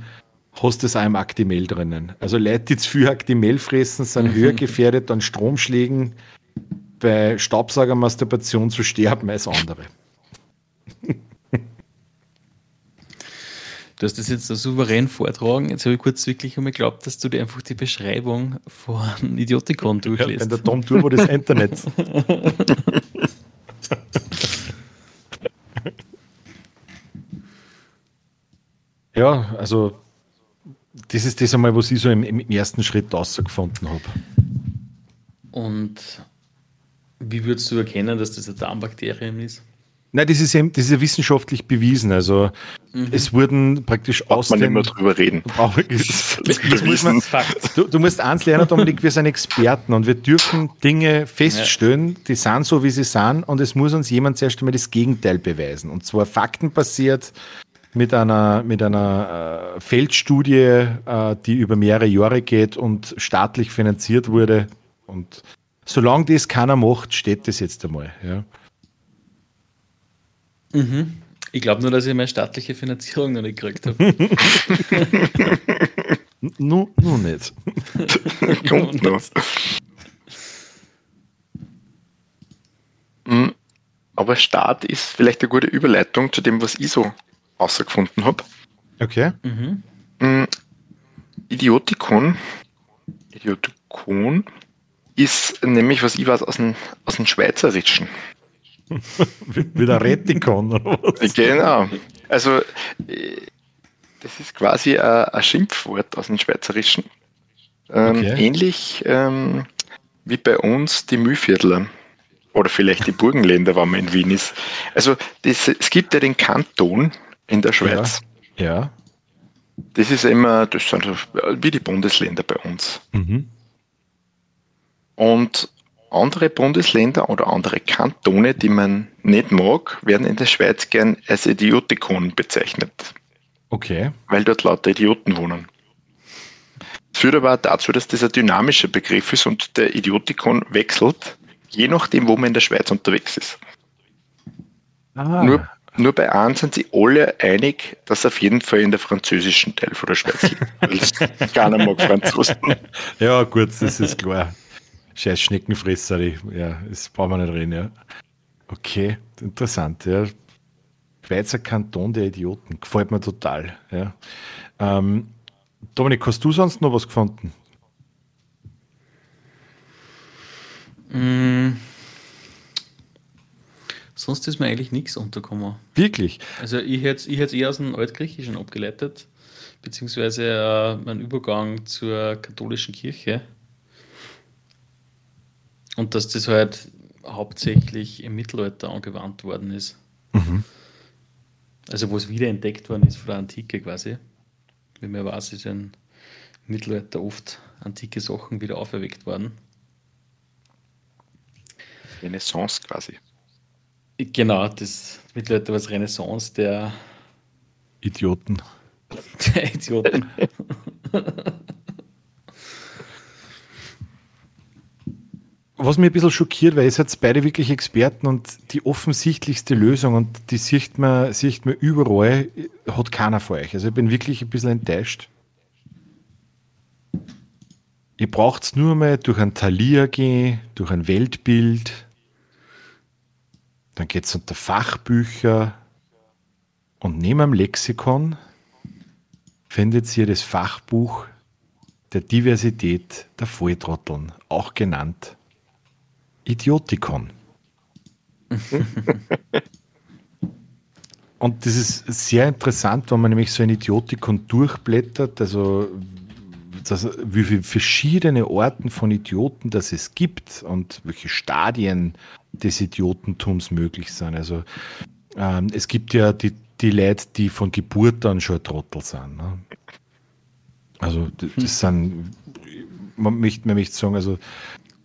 hast du es auch im Actimel drinnen. Also Leute, die zu viel Actimel fressen, sind höher gefährdet an Stromschlägen bei Staubsaugermasturbation zu sterben als andere. Du hast das jetzt so souverän vortragen. Jetzt habe ich kurz wirklich einmal geglaubt, dass du dir einfach die Beschreibung von Idiotikon Ja, durchliest. wenn der Tom Turbo des Internets. *laughs* ja, also das ist das einmal, was ich so im, im ersten Schritt rausgefunden habe. Und wie würdest du erkennen, dass das ein Darmbakterium ist? Nein, das ist, eben, das ist ja wissenschaftlich bewiesen. Also mhm. es wurden praktisch Braucht aus man den, immer drüber reden. *laughs* Das, das, das muss man, du, du, musst eins lernen, Dominik, wir sind Experten und wir dürfen Dinge feststellen, ja. die sind so, wie sie sind und es muss uns jemand zuerst einmal das Gegenteil beweisen. Und zwar faktenbasiert mit einer, mit einer äh, Feldstudie, äh, die über mehrere Jahre geht und staatlich finanziert wurde. Und solange das keiner macht, steht das jetzt einmal. Ja. Mhm. Ich glaube nur, dass ich meine staatliche Finanzierung noch nicht gekriegt habe. Nur no, nicht. *laughs* Kommt noch. Mhm. Aber Staat ist vielleicht eine gute Überleitung zu dem, was ich so außergefunden habe. Okay. Mhm. mhm. Idiotikon, Idiotikon ist nämlich, was ich weiß, aus dem, aus dem Schweizerischen. *laughs* Wieder Retikon oder was? Genau. Also, das ist quasi ein, ein Schimpfwort aus dem Schweizerischen. Ähm, okay. Ähnlich ähm, wie bei uns die Mühlviertler. Oder vielleicht die Burgenländer, wenn man in Wien ist. Also, das, es gibt ja den Kanton in der Schweiz. Ja. ja. Das ist immer, das sind wie die Bundesländer bei uns. Mhm. Und andere Bundesländer oder andere Kantone, die man nicht mag, werden in der Schweiz gern als Idiotikon bezeichnet. Okay. Weil dort lauter Idioten wohnen. Das führt aber auch dazu, dass das ein dynamischer Begriff ist und der Idiotikon wechselt, je nachdem, wo man in der Schweiz unterwegs ist. Ah. Nur, nur bei einem sind sie alle einig, dass auf jeden Fall in der französischen Teil von der Schweiz liegt. *laughs* Weil keiner mag Franzosen. Ja, gut, das ist klar. Scheiß Schneckenfresser, ja, das brauchen wir nicht reden, ja. Okay, interessant, ja. Schweizer Kanton der Idioten, gefällt mir total, ja. Ähm, Dominik, hast du sonst noch was gefunden? Mm. Sonst ist mir eigentlich nichts untergekommen. Wirklich? Also ich hätte ich es eher aus dem Altgriechischen abgeleitet, beziehungsweise äh, einen Übergang zur katholischen Kirche. Und dass das halt hauptsächlich im Mittelalter angewandt worden ist. Mhm. Also wo es wiederentdeckt worden ist von der Antike quasi. Wie man weiß, ist im Mittelalter oft antike Sachen wieder auferweckt worden. Renaissance quasi. Genau, das war das Renaissance der Idioten. Der Idioten. was mich ein bisschen schockiert, weil ihr seid beide wirklich Experten und die offensichtlichste Lösung und die sieht man, sieht man überall, hat keiner von euch. Also ich bin wirklich ein bisschen enttäuscht. Ihr braucht es nur mal durch ein Talier gehen, durch ein Weltbild. Dann geht es unter Fachbücher. Und neben dem Lexikon findet ihr das Fachbuch der Diversität der Volltrotteln, auch genannt Idiotikon. *laughs* Und das ist sehr interessant, wenn man nämlich so ein Idiotikon durchblättert, also das, wie viele verschiedene Orten von Idioten das es gibt und welche Stadien des Idiotentums möglich sind. Also ähm, es gibt ja die, die Leute, die von Geburt an schon Trottel sind. Ne? Also das, das sind, man möchte, man möchte sagen, also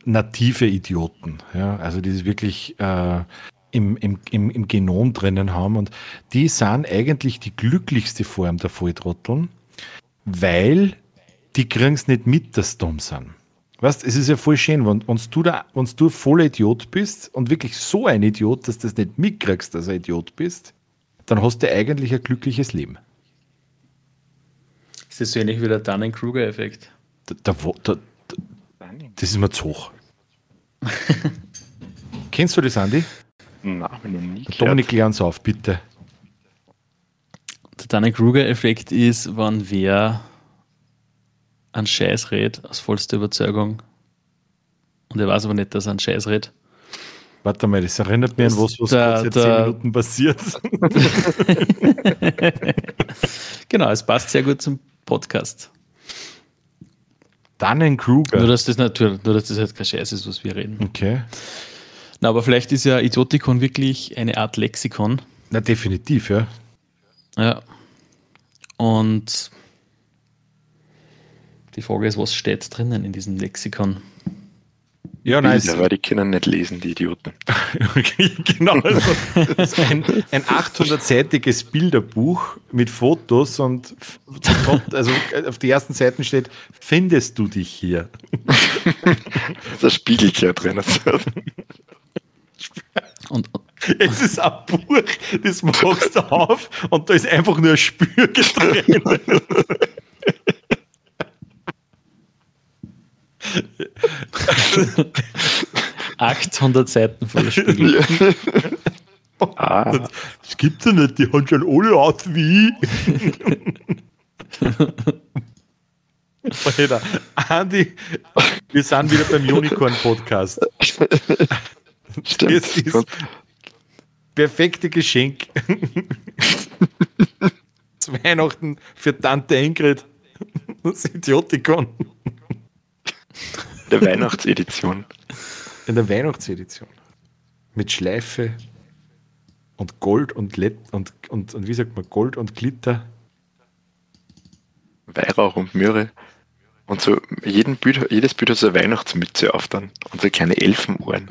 native Idioten, ja, also die es wirklich äh, im, im, im, im Genom drinnen haben und die sind eigentlich die glücklichste Form der Volltrotteln, weil die kriegen es nicht mit, dass sie dumm sind. Weißt, es ist ja voll schön, wenn, wenn du da, wenn du voller Idiot bist und wirklich so ein Idiot, dass du das nicht mitkriegst, dass du ein Idiot bist, dann hast du eigentlich ein glückliches Leben. Ist das so ähnlich wie der Dunning-Kruger-Effekt? Da, da, da, das ist mir zu hoch. *laughs* Kennst du das, Andi? Nein, noch nie. Dominik, klär uns auf, bitte. Der Dunning-Kruger-Effekt ist, wenn wer einen Scheiß redet, aus vollster Überzeugung, und er weiß aber nicht, dass er einen Scheiß redet. Warte mal, das erinnert mich an was, was der, seit zehn Minuten passiert. *laughs* genau, es passt sehr gut zum Podcast. Dunning-Kruger. Nur, dass das natürlich, nur, dass das halt kein Scheiß ist, was wir reden. Okay. Na, aber vielleicht ist ja Idiotikon wirklich eine Art Lexikon. Na, definitiv, ja. Ja. Und die Frage ist, was steht drinnen in diesem Lexikon? Ja, nice. Bilder, weil die können nicht lesen, die Idioten. *laughs* genau. Also, das ist ein, ein 800-seitiges Bilderbuch mit Fotos und also auf die ersten Seiten steht, findest du dich hier? Da ist ein Spiegelkleid drin. Also, Und, Es ist ein Buch, das machst du auf und da ist einfach nur ein Spürge drin. *laughs* 800 Seiten voller Spiegel. ah, Das gibt's ja nicht, die haben schon alle aus wie. Alter, Andi, wir sind wieder beim Unicorn-Podcast. Das ist perfekte Geschenk. Zu Weihnachten für Tante Ingrid. Das Idiotikon. Der Weihnachtsedition. In der Weihnachtsedition. Mit Schleife und Gold und Let und, und, und wie sagt man, Gold und Glitter. Weihrauch und Möhre. Und so jeden Bild, jedes Bild hat so eine Weihnachtsmütze auf dann. Und so kleine Elfenohren.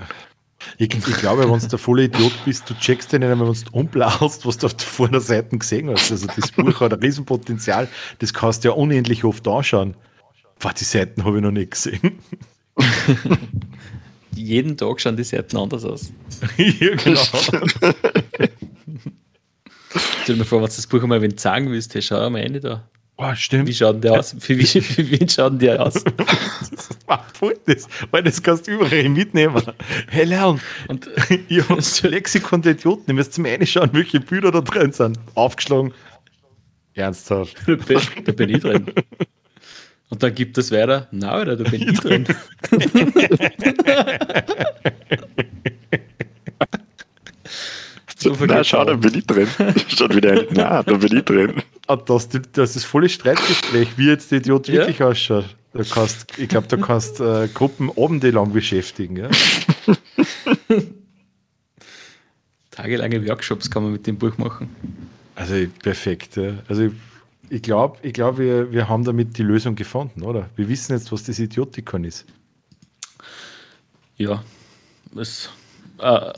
Ich, ich glaube, wenn du der volle Idiot bist, du checkst den nicht einmal, wenn du umblaust, was du auf der vorne Seite gesehen hast. Also das Buch hat ein Riesenpotenzial, das kannst du ja unendlich oft anschauen. Boah, die Seiten habe ich noch nicht gesehen. *laughs* Jeden Tag schauen die Seiten anders aus. *laughs* ja, genau. Stell dir mal vor, wenn du das Buch einmal sagen willst, hey, schau mal rein da. Boah, stimmt. Wie schaut denn der aus? Für, wie, für wen schaut denn der aus? *laughs* Das macht voll das, weil das kannst du überall mitnehmen. Hey, Leon, Und ihr habt das Lexikon der Idioten, ihr müsst zum reinschauen, welche Bilder da drin sind. Aufgeschlagen. Ernsthaft. da bin ich drin. Und dann gibt es weiter, na, Alter, da bin ich *laughs* drin. *laughs* So Na, schau, da bin ich drin. *laughs* Schaut wieder ein. Na, da bin ich drin. Ah, das, das ist volles Streitgespräch, wie jetzt der Idiot Ja. wirklich ausschaut. Da kannst, ich glaube, da kannst äh, Gruppen abendelang beschäftigen. Ja? Tagelange Workshops kann man mit dem Buch machen. Also perfekt. Ja. Also ich, glaube, ich glaub, wir, wir haben damit die Lösung gefunden, oder? Wir wissen jetzt, was das Idiotikon ist. Ja, es, äh,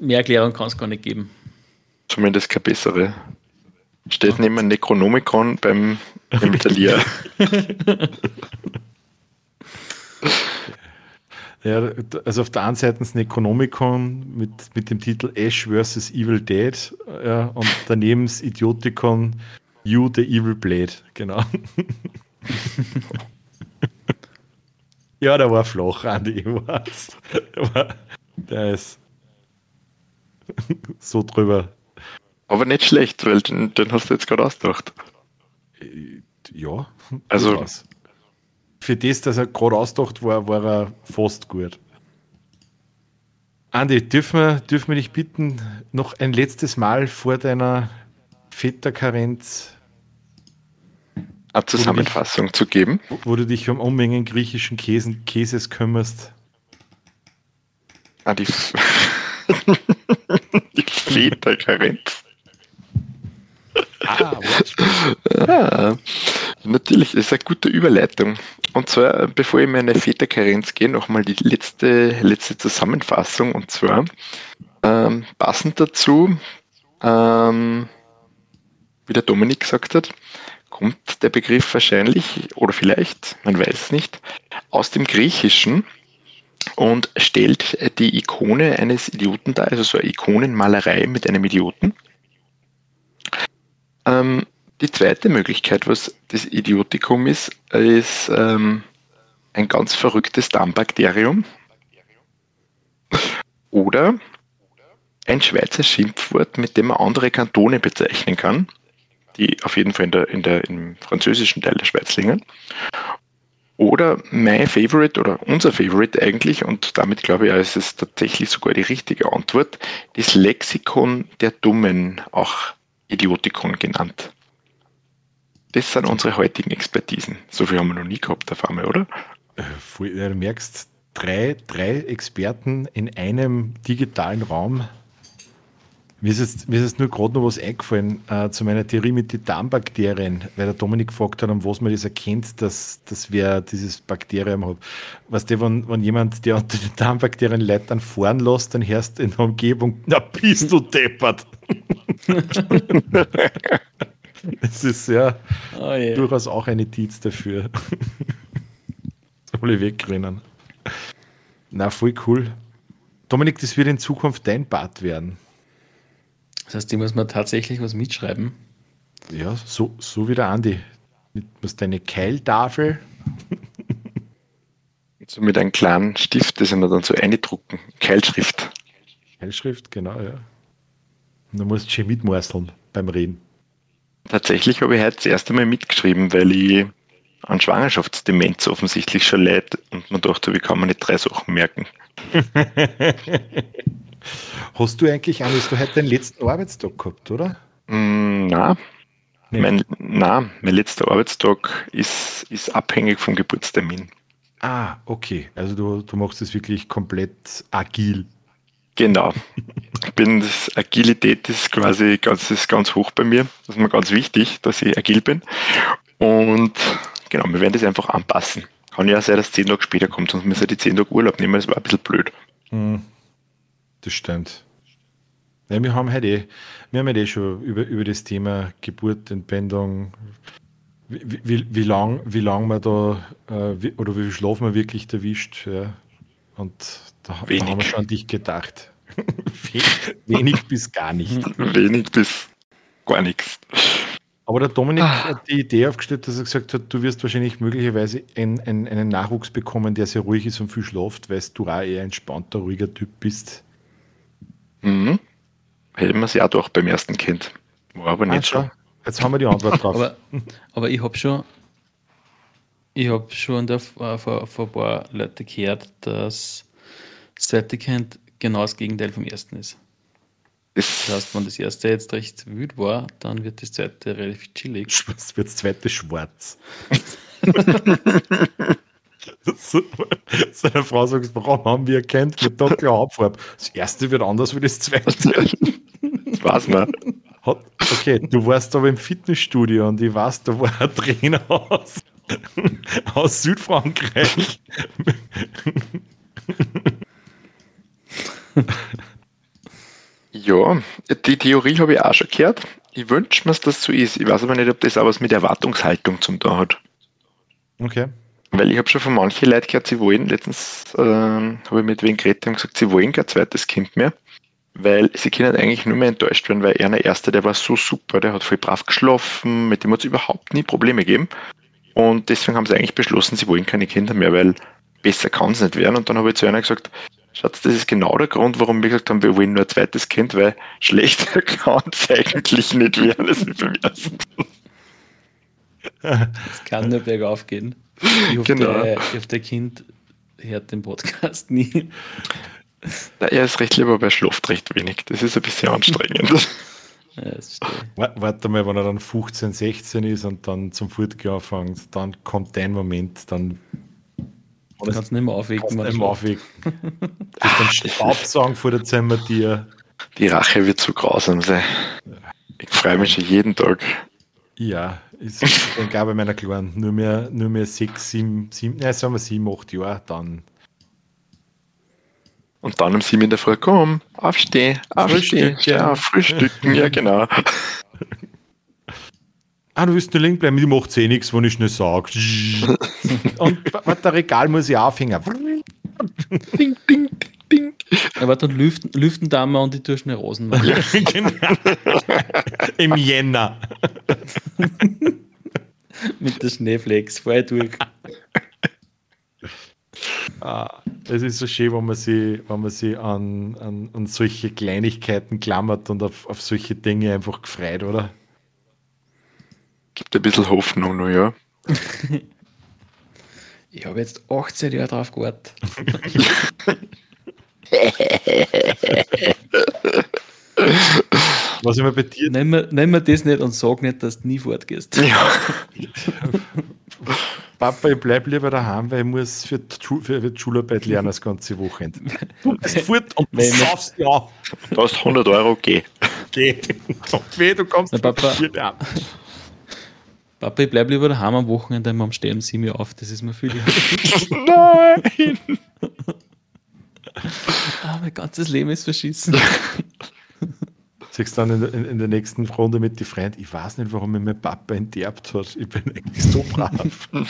mehr Erklärung kann es gar nicht geben. Zumindest keine bessere. Steht neben einem Necronomicon beim, Talier. *laughs* Ja, also auf der einen Seite das Necronomicon mit, mit dem Titel Ash vs. Evil Dead ja, und daneben das Idiotikon You the Evil Blade, genau. *laughs* ja, der war flach, Andi, ich weiß. Der, war, der ist so drüber. Aber nicht schlecht, weil den, den hast du jetzt gerade ausgedacht. Ja, Also- durchaus. für das, dass er gerade ausgedacht war, war er fast gut. Andi, dürfen wir, dürfen wir dich bitten, noch ein letztes Mal vor deiner Väterkarenz, Eine Zusammenfassung zu geben. wo, du dich um Unmengen griechischen Käsen, Käses kümmerst? Ah, die, *laughs* die Väterkarenz. Ah, Ja, natürlich, das ist eine gute Überleitung. Und zwar, bevor ich in meine Väterkarenz gehe, nochmal die letzte, letzte Zusammenfassung. Und zwar, ähm, passend dazu, ähm, wie der Dominik gesagt hat, kommt der Begriff wahrscheinlich oder vielleicht, man weiß es nicht, aus dem Griechischen und stellt die Ikone eines Idioten dar, also so eine Ikonenmalerei mit einem Idioten. Ähm, die zweite Möglichkeit, was das Idiotikum ist, ist ähm, ein ganz verrücktes Darmbakterium oder ein Schweizer Schimpfwort, mit dem man andere Kantone bezeichnen kann, die auf jeden Fall in der, in der, im französischen Teil der Schweiz liegen. Oder mein Favorite oder unser Favorite eigentlich, und damit glaube ich, ist es tatsächlich sogar die richtige Antwort, das Lexikon der Dummen, auch Idiotikon genannt. das sind unsere heutigen Expertisen. So viel haben wir noch nie gehabt auf einmal, oder? Äh, du merkst, drei, drei Experten in einem digitalen Raum. Mir ist jetzt, mir ist jetzt nur gerade noch was eingefallen äh, zu meiner Theorie mit den Darmbakterien, weil der Dominik gefragt hat, um was man das erkennt, dass, dass wer dieses Bakterium hat. Weißt du, wenn, wenn jemand, der unter den Darmbakterien Leute dann fahren lässt, dann hörst du in der Umgebung, na bist du deppert. *laughs* das ist ja oh yeah. durchaus auch ein Indiz dafür. Ich wegrennen. Na, voll cool. Dominik, das wird in Zukunft dein Part werden. Das heißt, die muss man tatsächlich was mitschreiben. Ja, so, so wie der Andi. Mit was deine Keiltafel. so mit einem kleinen Stift, das wir dann so eindrucken. Keilschrift. Keilschrift, genau, ja. Und du musst schon mitmorseln beim Reden. Tatsächlich habe ich heute das erste Mal mitgeschrieben, weil ich an Schwangerschaftsdemenz offensichtlich schon leid und man dachte, wie kann man nicht drei Sachen merken? *laughs* Hast du eigentlich, hast du heute den letzten Arbeitstag gehabt, oder? Mm, na, mein, na, mein letzter Arbeitstag ist, ist abhängig vom Geburtstermin. Ah, okay. Also du, du machst es wirklich komplett agil. Genau. Ich bin das Agilität ist quasi ganz, ist ganz hoch bei mir. Das ist mir ganz wichtig, dass ich agil bin. Und genau, wir werden das einfach anpassen. Kann ja sein, dass zehn Tage später kommt, sonst müssen wir die zehn Tage Urlaub nehmen. Das war ein bisschen blöd. Hm, das stimmt. Ja, wir haben heute eh, wir haben heute eh schon über, über das Thema Geburt, Entbindung, wie, wie, wie lang, wie lang man da äh, wie, oder wie viel Schlaf man wirklich erwischt. Ja. Und da, da haben wir schon an dich gedacht. *laughs* Wenig bis gar nicht. *laughs* Wenig bis gar nichts. Aber der Dominik ah. hat die Idee aufgestellt, dass er gesagt hat, du wirst wahrscheinlich möglicherweise ein, ein, einen Nachwuchs bekommen, der sehr ruhig ist und viel schlaft, weil du auch eher ein entspannter, ruhiger Typ bist. Mhm. Hätten wir es ja doch beim ersten Kind. War aber nicht ah, so. Jetzt haben wir die Antwort drauf. *laughs* aber, aber ich habe schon, ich habe schon da vor, vor, vor ein paar Leuten gehört, dass das zweite Kind genau das Gegenteil vom ersten ist. Das heißt, wenn das erste jetzt recht wütend war, dann wird das zweite relativ chillig. *laughs* Es wird das zweite schwarz. *laughs* seine Frau sagt, warum haben wir erkannt mit dunkler Hauptfarbe? Das erste wird anders wie das zweite. Das *laughs* weiß man. Okay, du warst aber im Fitnessstudio und ich weiß, da war ein Trainer aus, aus Südfrankreich. Ja, die Theorie habe ich auch schon gehört. Ich wünsche mir, dass das so ist. Ich weiß aber nicht, ob das auch was mit Erwartungshaltung zum tun hat. Okay. Weil ich habe schon von manchen Leuten gehört, sie wollen, letztens äh, habe ich mit wem geredet, und gesagt, sie wollen kein zweites Kind mehr, weil sie können eigentlich nur mehr enttäuscht werden, weil er der Erste, der war so super, der hat voll brav geschlafen, mit dem hat es überhaupt nie Probleme gegeben. Und deswegen haben sie eigentlich beschlossen, sie wollen keine Kinder mehr, weil besser kann es nicht werden. Und dann habe ich zu einer gesagt, Schatz, das ist genau der Grund, warum wir gesagt haben, wir wollen nur ein zweites Kind, weil schlechter *laughs* kann es eigentlich nicht werden als beim ersten. Es kann nur bergauf gehen. Ich hoffe, genau. der, ich hoffe, der Kind hört den Podcast nie. Na, er ist recht lieber, aber er schläft recht wenig. Das ist ein bisschen anstrengend. *laughs* Ja, *laughs* Warte mal, wenn er dann 15, 16 ist und dann zum Fortgehen anfängt, dann kommt dein Moment, dann Du kannst nicht mehr aufwecken. Kannst nicht mehr aufwecken. *laughs* das ist dann Staubsaugen vor der Zimmertier. Die Rache wird zu grausam sein. Ich freue mich schon jeden Tag. Ja, ist, ich denke bei meiner Kleinen nur mehr, nur mehr sechs, sieben, sieben, nein, sagen wir sieben, acht Jahre, dann. Und dann um sieben in der Früh, komm, aufstehen, aufstehen, Frühstück, ja, frühstücken, ja genau. *laughs* Ah, du willst nur liegen bleiben, die macht eh nichts, wenn ich nicht sage. *laughs* Und das Regal muss ich aufhängen. ding, ding. Ja, warte, und lüften, lüften da mal und die tue schnell Rosen machen. *laughs* genau. Im Jänner. Mit der Schneeflex, vorher durch. Ah, es ist so schön, wenn man sich, wenn man sich an, an, an solche Kleinigkeiten klammert und auf, auf solche Dinge einfach gefreut, oder? Gibt ein bisschen Hoffnung noch, ja. *laughs* ich habe jetzt 18 Jahre drauf gewartet. *laughs* *laughs* Was immer bei dir. Nimm mir, nimm mir das nicht und sag nicht, dass du nie fortgehst. Ja. *laughs* Papa, ich bleib lieber daheim, weil ich muss für die, für die Schularbeit lernen das ganze Wochenende. Du bist fort und du saufst ja. Du hast 100 Euro, geh. Geh. Und weh, du kommst Na, Papa. hier an. Papa, ich bleib lieber daheim am Wochenende, am Stehen sie mir auf. Das ist mir viel. *laughs* Nein! *laughs* ah, mein ganzes Leben ist verschissen. *laughs* Sagst dann in, der- in, in der nächsten Runde mit die Freund, ich weiß nicht, warum mich mein Papa enterbt hat. Ich bin eigentlich so brav. *laughs*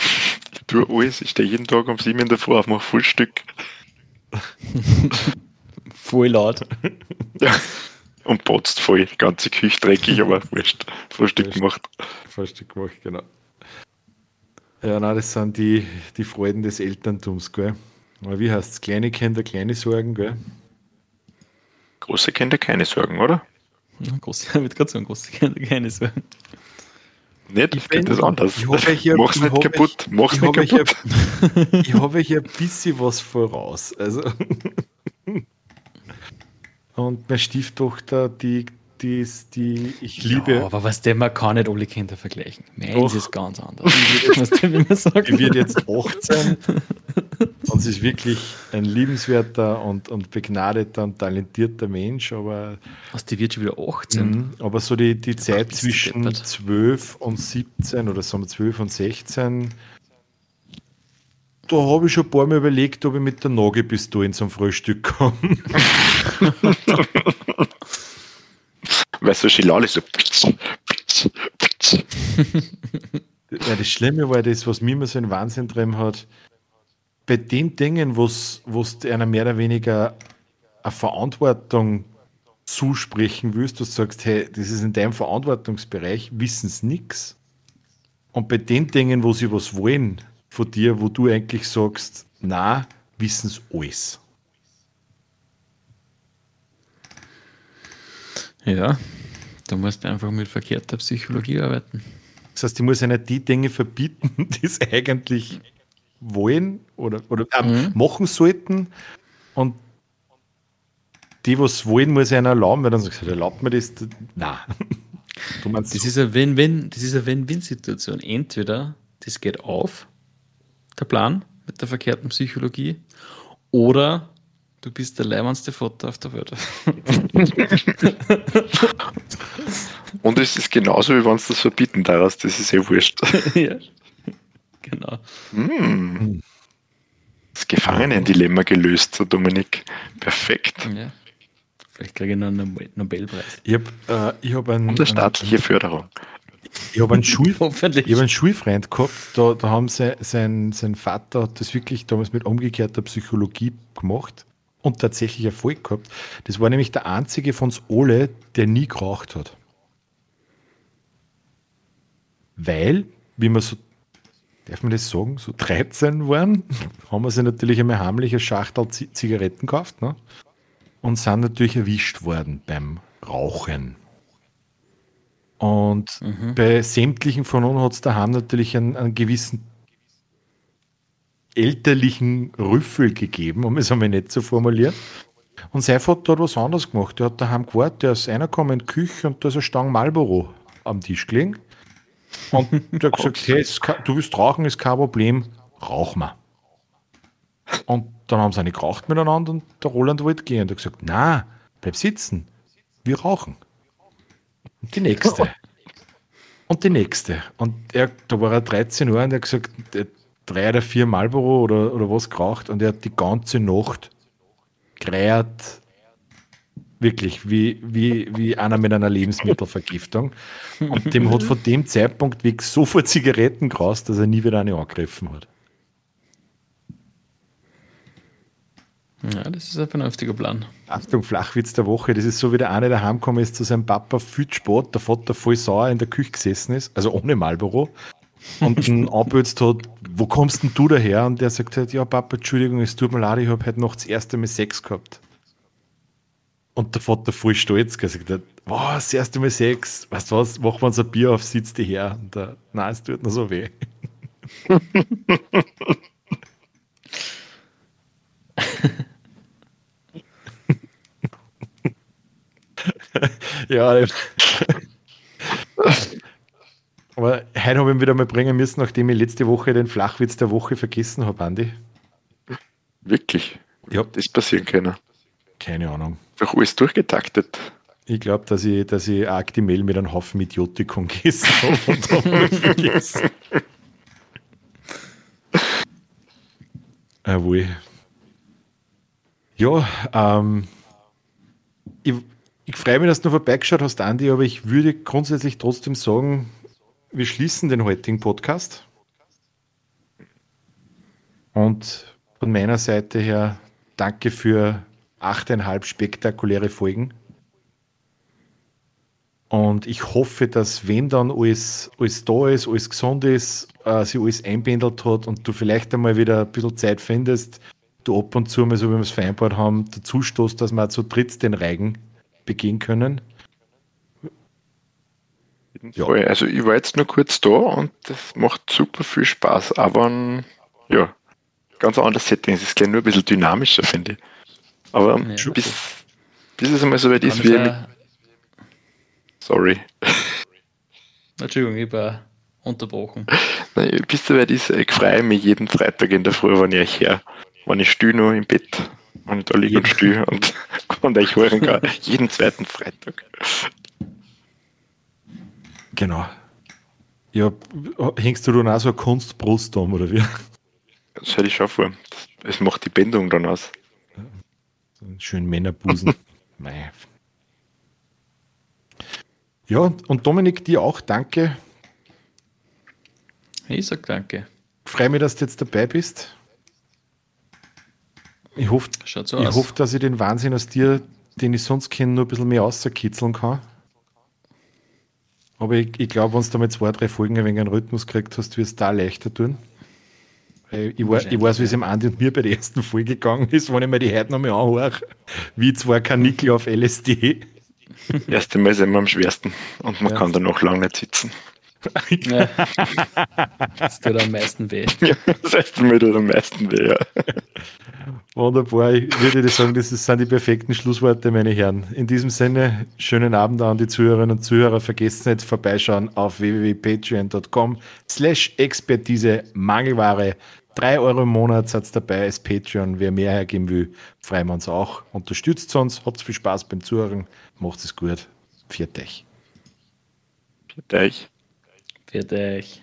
Ich tue alles. Ich stehe jeden Tag um 7 in der Früh auf, mache Frühstück. Voll laut. Ja. Und potzt voll. Die ganze Küche dreckig, aber wurscht. Frühstück gemacht. Frühstück gemacht, genau. Ja, nein, das sind die, die Freuden des Elterntums, gell? Aber wie heißt es? Kleine Kinder, kleine Sorgen, gell? Große Kinder keine Sorgen, oder? Ja, große, *laughs* ich würde gerade sagen, große Kinder, keine Sorgen. Nicht? Ich Geht das anders? ich hoffe, ich hab- Mach's ich nicht hoffe, kaputt. Mach's ich nicht hoffe, ich kaputt. Ich habe hier ein bisschen was voraus. Also *laughs* Und meine Stieftochter, die, die ist, die ich liebe, Ja, aber was der, man kann nicht alle Kinder vergleichen. Meins ist ganz anders. was der, wie man sagt. die wird jetzt 18 und sie ist wirklich ein liebenswerter und, und begnadeter und talentierter Mensch, aber, Was, die wird schon wieder 18. Mhm, aber so die, die Zeit bist du zwischen deppert. 12 und 17 oder sagen wir 12 und 16, da habe ich schon ein paar Mal überlegt, ob ich mit der Nagelpistole zum Frühstück komme. *laughs* Weil so Schilale *laughs* so. Ja, das Schlimme war das, was mir immer so einen Wahnsinn drin hat. Bei den Dingen, wo du einer mehr oder weniger eine Verantwortung zusprechen willst, du sagst, hey, das ist in deinem Verantwortungsbereich, wissen sie nichts. Und bei den Dingen, wo sie was wollen von dir, wo du eigentlich sagst, na, wissen sie alles. Ja, du musst einfach mit verkehrter Psychologie arbeiten. Das heißt, ich muss einer die Dinge verbieten, *laughs* die sie eigentlich wollen oder, oder äh, machen sollten. Und die, was wollen, muss ich einer erlauben, weil dann sagt, erlaubt mir das? Nein. *laughs* Das ist eine Win-Win, das ist eine Win-Win-Situation. Entweder das geht auf, der Plan mit der verkehrten Psychologie, oder du bist der leibendste Vater auf der Welt. *laughs* Und es ist genauso, wie wenn es das verbieten darfst. Das ist eh wurscht. *laughs* ja. Genau. Hm. Das Gefangenendilemma gelöst, so Dominik. Perfekt. Ja. Vielleicht kriege ich noch einen Nobel- Nobelpreis. ich habe äh, ich hab einen, Und eine einen, staatliche Förderung. ich hab einen, Schul, *laughs* ich hab einen Schulfreund gehabt, da, da haben sie, sein, sein Vater hat das wirklich damals mit umgekehrter Psychologie gemacht und tatsächlich Erfolg gehabt. Das war nämlich der einzige von uns alle, der nie geraucht hat. Weil, wie man so, darf man das sagen, so 13 waren, *laughs* haben wir sich natürlich einmal heimlich eine Schachtel Zi- Zigaretten gekauft ne? und sind natürlich erwischt worden beim Rauchen. Und bei sämtlichen von uns hat es daheim natürlich einen, einen gewissen elterlichen Rüffel gegeben, um es einmal nicht zu formulieren. Und sein Vater hat was anderes gemacht. Der hat daheim gewartet, der ist reingekommen in die Küche und da ist ein Stang Marlboro am Tisch gelegen. Und der hat gesagt, hey, ist kein- du willst rauchen, ist kein Problem, rauch mal. Und dann haben sie eine geraucht miteinander und der Roland wollte gehen. Und er hat gesagt, na, bleib sitzen, wir rauchen. Und die nächste. *laughs* Und die nächste. Und er, da war er 13 Jahre und er hat gesagt, drei oder vier Marlboro oder, oder was geraucht und er hat die ganze Nacht gereiert, wirklich, wie, wie, wie einer mit einer Lebensmittelvergiftung. Und dem hat von dem Zeitpunkt weg so viel Zigaretten geraust, dass er nie wieder eine angegriffen hat. Ja, das ist ein vernünftiger Plan. Achtung, Flachwitz der Woche. Das ist so, wie der eine daheim gekommen ist zu seinem Papa, viel spät, der Vater voll sauer in der Küche gesessen ist, also ohne Marlboro, und ihn anbötzt *laughs* hat, wo kommst denn du daher? Und der sagt halt, ja Papa, Entschuldigung, es tut mir leid, ich habe heute Nacht das erste Mal Sex gehabt. Und der Vater voll stolz gesagt hat, wow, das erste Mal Sex, weißt du was, machen wir uns ein Bier auf, sitzt die her. Und der, nein, es tut nur so weh. *laughs* ja, *laughs* aber heute habe ich ihn wieder mal bringen müssen, nachdem ich letzte Woche den Flachwitz der Woche vergessen habe, Andi. Wirklich? Ja. Das passieren können. Keine Ahnung. Doch alles durchgetaktet. Ich glaube, dass ich, dass ich Actimel mit einem Haufen Idiotikon *laughs* gegessen habe und habe vergessen. Jawohl. Ja, ähm, ich, ich freue mich, dass du noch vorbeigeschaut hast, Andi, aber ich würde grundsätzlich trotzdem sagen, wir schließen den heutigen Podcast. Und von meiner Seite her danke für achteinhalb spektakuläre Folgen. Und ich hoffe, dass wenn dann alles, alles da ist, alles gesund ist, äh, sich alles einbändelt hat und du vielleicht einmal wieder ein bisschen Zeit findest, du ab und zu mal, so wie wir es vereinbart haben, dazu stoßt, dass wir zu dritt den Reigen begehen können. Ja. Also ich war jetzt nur kurz da und das macht super viel Spaß, aber ja, ganz anderes Setting. Es ist gleich nur ein bisschen dynamischer, finde ich. Aber ja. bis, bis es einmal so weit ist, wie mit... Sorry. *laughs* Entschuldigung, ich war unterbrochen. Nein, bis so weit ist, ich freue mich jeden Freitag in der Früh, wenn ich her, wenn ich stühle noch im Bett, wenn ich da liege und stühle und, *laughs* und euch hören kann. *laughs* jeden zweiten Freitag. Genau. Ja, hängst du dann auch so eine Kunstbrust um, oder wie? Das hätte ich schon vor. Es macht die Bändung dann aus. So schön Männerbusen. *laughs* ja, und Dominik, dir auch danke. Ich sag danke. Freue mich, dass du jetzt dabei bist. Ich hoffe, so ich hoffe, dass ich den Wahnsinn aus dir, den ich sonst kenne, nur ein bisschen mehr außerkitzeln kann. Aber ich, ich glaube, wenn du damit zwei, drei Folgen ein wenig einen Rhythmus gekriegt hast, wirst du da leichter tun. Ich, war, ich weiß, wie es im Andi und mir bei der ersten Folge gegangen ist, wenn ich mir die heute nochmal anhöre, wie zwei Kanickel auf LSD. Das erste Mal ist immer am schwersten und man ja. kann danach lange nicht sitzen. Ja. Das tut am meisten weh. *laughs* Ja, das erste Mal tut am meisten weh, ja. Wunderbar. Ich würde sagen, das sind die perfekten Schlussworte, meine Herren. In diesem Sinne, schönen Abend an die Zuhörerinnen und Zuhörer. Vergesst nicht vorbeischauen auf www.patreon.com slash Expertise Mangelware. 3 Euro im Monat seid dabei als Patreon. Wer mehr hergeben will, freuen wir uns auch. Unterstützt uns, habt viel Spaß beim Zuhören, macht es gut. Viert euch. Viert euch. Fertig.